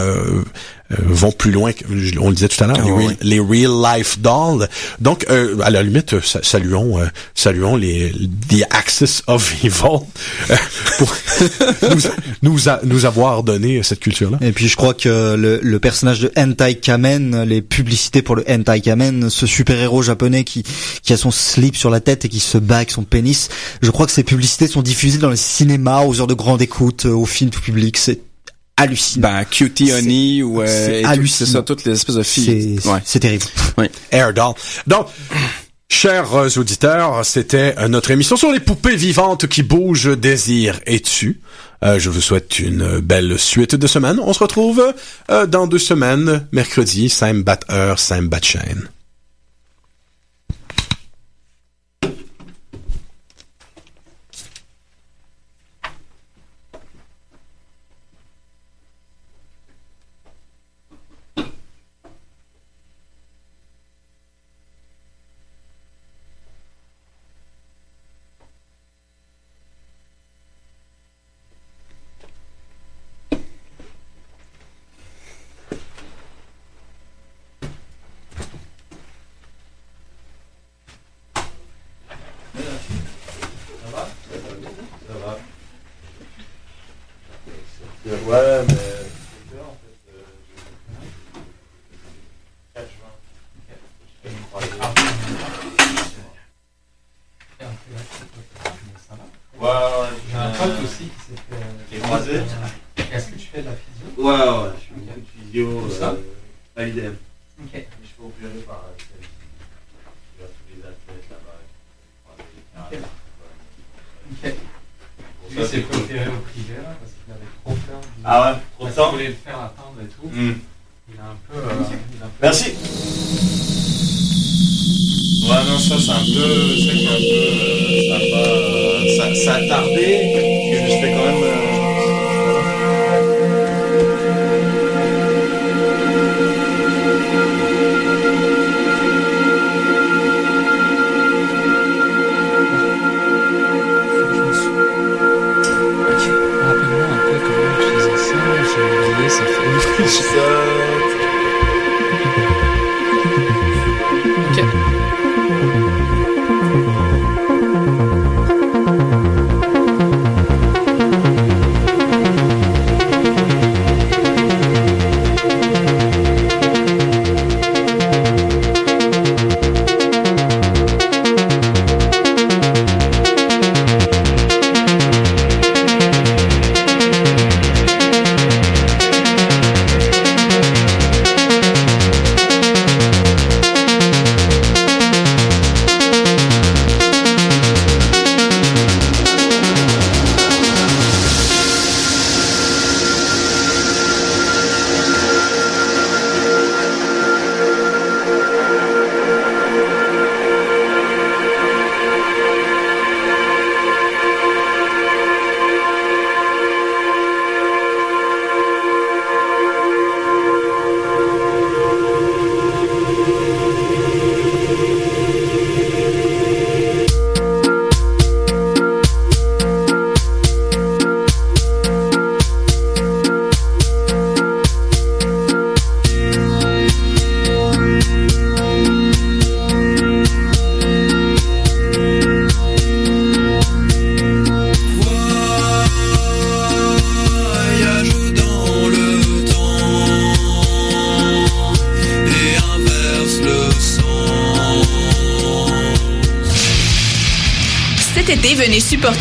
euh, vont plus loin que on le disait tout à l'heure ah les, real life dolls donc euh, à la limite saluons euh, saluons les the axis of evil pour nous, nous, avoir donné cette culture là et puis je crois que le, le personnage de Hentai Kamen les publicités pour le Hentai Kamen ce super héros japonais qui qui a son slip sur la tête et qui se bat avec son pénis je crois que ces publicités sont diffusées dans le cinéma aux heures de grande écoute au film tout public c'est hallucinant. Ben, Cutie Honey ou euh, c'est ça, toutes les espèces de filles. C'est terrible. Oui. Air Doll. Donc, chers auditeurs, c'était notre émission sur les poupées vivantes qui bougent, désir et tuent. Euh, je vous souhaite une belle suite de semaine. On se retrouve euh, dans deux semaines, mercredi, same bat heure, same bat. Ah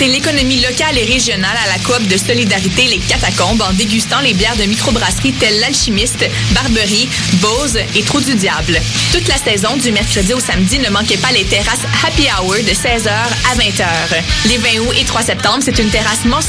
venez supporter l'économie locale et régionale à la coop de solidarité Les Catacombes en dégustant les bières de microbrasserie telles l'Alchimiste, Barberie, Bose et Trou du Diable. Toute la saison, du mercredi au samedi, ne manquez pas les terrasses Happy Hour de 16h à 20h. Les 20 août et 3 septembre, c'est une terrasse mensuelle